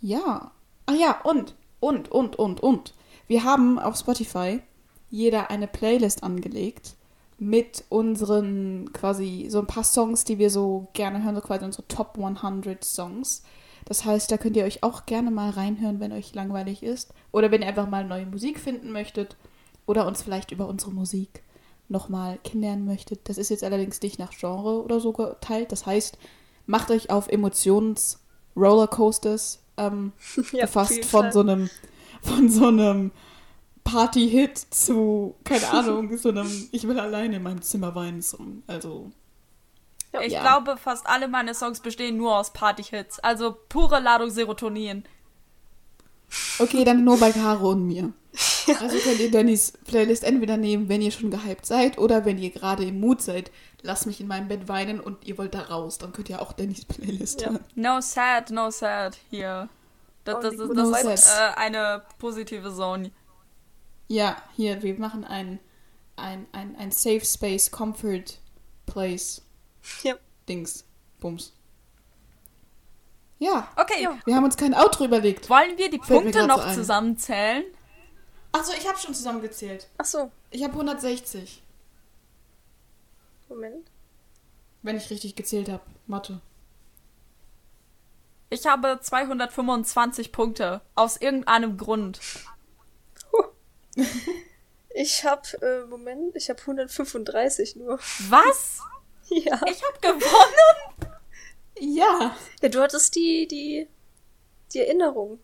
ja. Ah ja, und, und, und, und, und. Wir haben auf Spotify jeder eine Playlist angelegt mit unseren quasi so ein paar Songs, die wir so gerne hören, so quasi unsere Top 100 Songs. Das heißt, da könnt ihr euch auch gerne mal reinhören, wenn euch langweilig ist. Oder wenn ihr einfach mal neue Musik finden möchtet. Oder uns vielleicht über unsere Musik nochmal kennenlernen möchtet. Das ist jetzt allerdings nicht nach Genre oder so geteilt. Das heißt, macht euch auf Emotions-Rollercoasters ähm, Ja, gefasst von Fall. so einem von so einem Party-Hit zu, keine Ahnung, so einem Ich will alleine in meinem Zimmer weinen Song. Also, Ja, Ich Ja. glaube, fast alle meine Songs bestehen nur aus Party-Hits. Also pure Ladung Serotonin. okay, dann nur bei Caro und mir. Also könnt ihr Dannys Playlist entweder nehmen, wenn ihr schon gehypt seid, oder wenn ihr gerade im Mut seid, lasst mich in meinem Bett weinen und ihr wollt da raus, dann könnt ihr auch Dannys Playlist Ja. hören. No sad, no sad hier. Das, Oh, das, guten das Vibes. ist äh, eine positive Zone. Ja, hier, wir machen ein, ein, ein, ein Safe Space Comfort Place Ja. Dings. Bums. Ja, Okay, Ja. wir haben uns kein Outro überlegt. wollen wir die Fällt Punkte noch so zusammenzählen? Achso, ich habe schon zusammengezählt. Ach so, Ich habe 160, Moment. wenn ich richtig gezählt habe. Mathe. Ich habe 225 Punkte. Aus irgendeinem Grund. Ich hab, äh, Moment, ich hab 135 nur. Was? Ja. Ich habe gewonnen? Ja. Ja, du hattest die, die, die Erinnerung.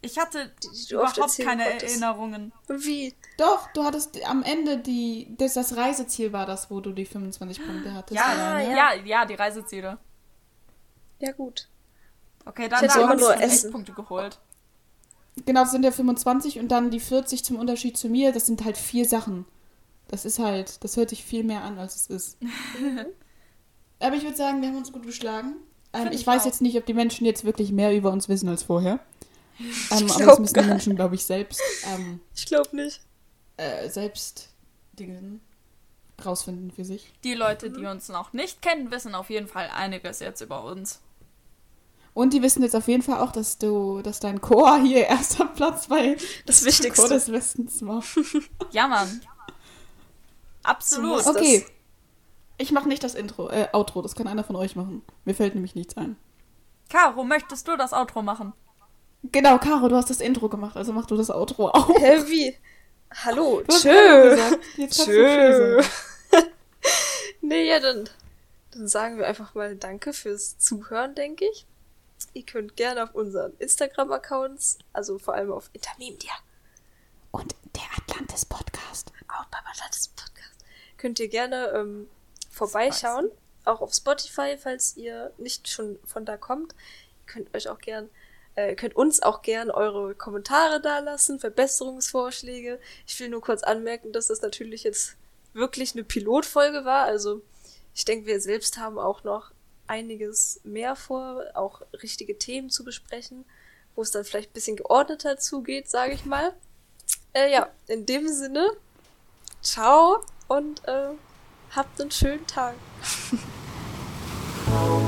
Ich hatte Die- die überhaupt keine konntest. Erinnerungen. Wie? Doch, du hattest am Ende die, das, das Reiseziel war das, wo du die 25 Punkte hattest. Ja, alleine. ja, ja, die Reiseziele. Ja, gut. Okay, dann Ich hätte da immer habe nur ich Essen. Punkte geholt. Genau, das sind ja 25 und dann die 40 zum Unterschied zu mir, das sind halt vier Sachen. Das ist halt, das hört sich viel mehr an, als es ist. Aber ich würde sagen, wir haben uns gut geschlagen. Ähm, ich ich weiß auch. jetzt nicht, ob die Menschen jetzt wirklich mehr über uns wissen als vorher. Ähm, aber das müssen die Menschen, glaube ich, selbst, ähm, Ich glaube nicht. äh, selbst Dinge rausfinden für sich. Die Leute, die uns noch nicht kennen, wissen auf jeden Fall einiges jetzt über uns. Und die wissen jetzt auf jeden Fall auch, dass du, dass dein Chor hier erster Platz bei Das Chor Wichtigste. des Westens war. Ja, Mann. Absolut. Okay. Ich mache nicht das Intro, äh, Outro, das kann einer von euch machen. Mir fällt nämlich nichts ein. Caro, möchtest du das Outro machen? Genau, Caro, du hast das Intro gemacht, also mach du das Outro auch. Hä, wie? Hallo, Du tschö. Jetzt. Tschö nee, ja, dann, dann sagen wir einfach mal Danke fürs Zuhören, denke ich. Ihr könnt gerne auf unseren Instagram-Accounts, also vor allem auf Intermedia, Und der Atlantis Podcast. auch beim Atlantis Podcast, könnt ihr gerne ähm, vorbeischauen. Auch auf Spotify, falls ihr nicht schon von da kommt. Ihr könnt euch auch gern, äh, könnt uns auch gern eure Kommentare dalassen, Verbesserungsvorschläge. Ich will nur kurz anmerken, dass das natürlich jetzt wirklich eine Pilotfolge war. Also ich denke, wir selbst haben auch noch einiges mehr vor, auch richtige Themen zu besprechen, wo es dann vielleicht ein bisschen geordneter zugeht, sage ich mal. Äh, ja, in dem Sinne, ciao und äh, habt einen schönen Tag.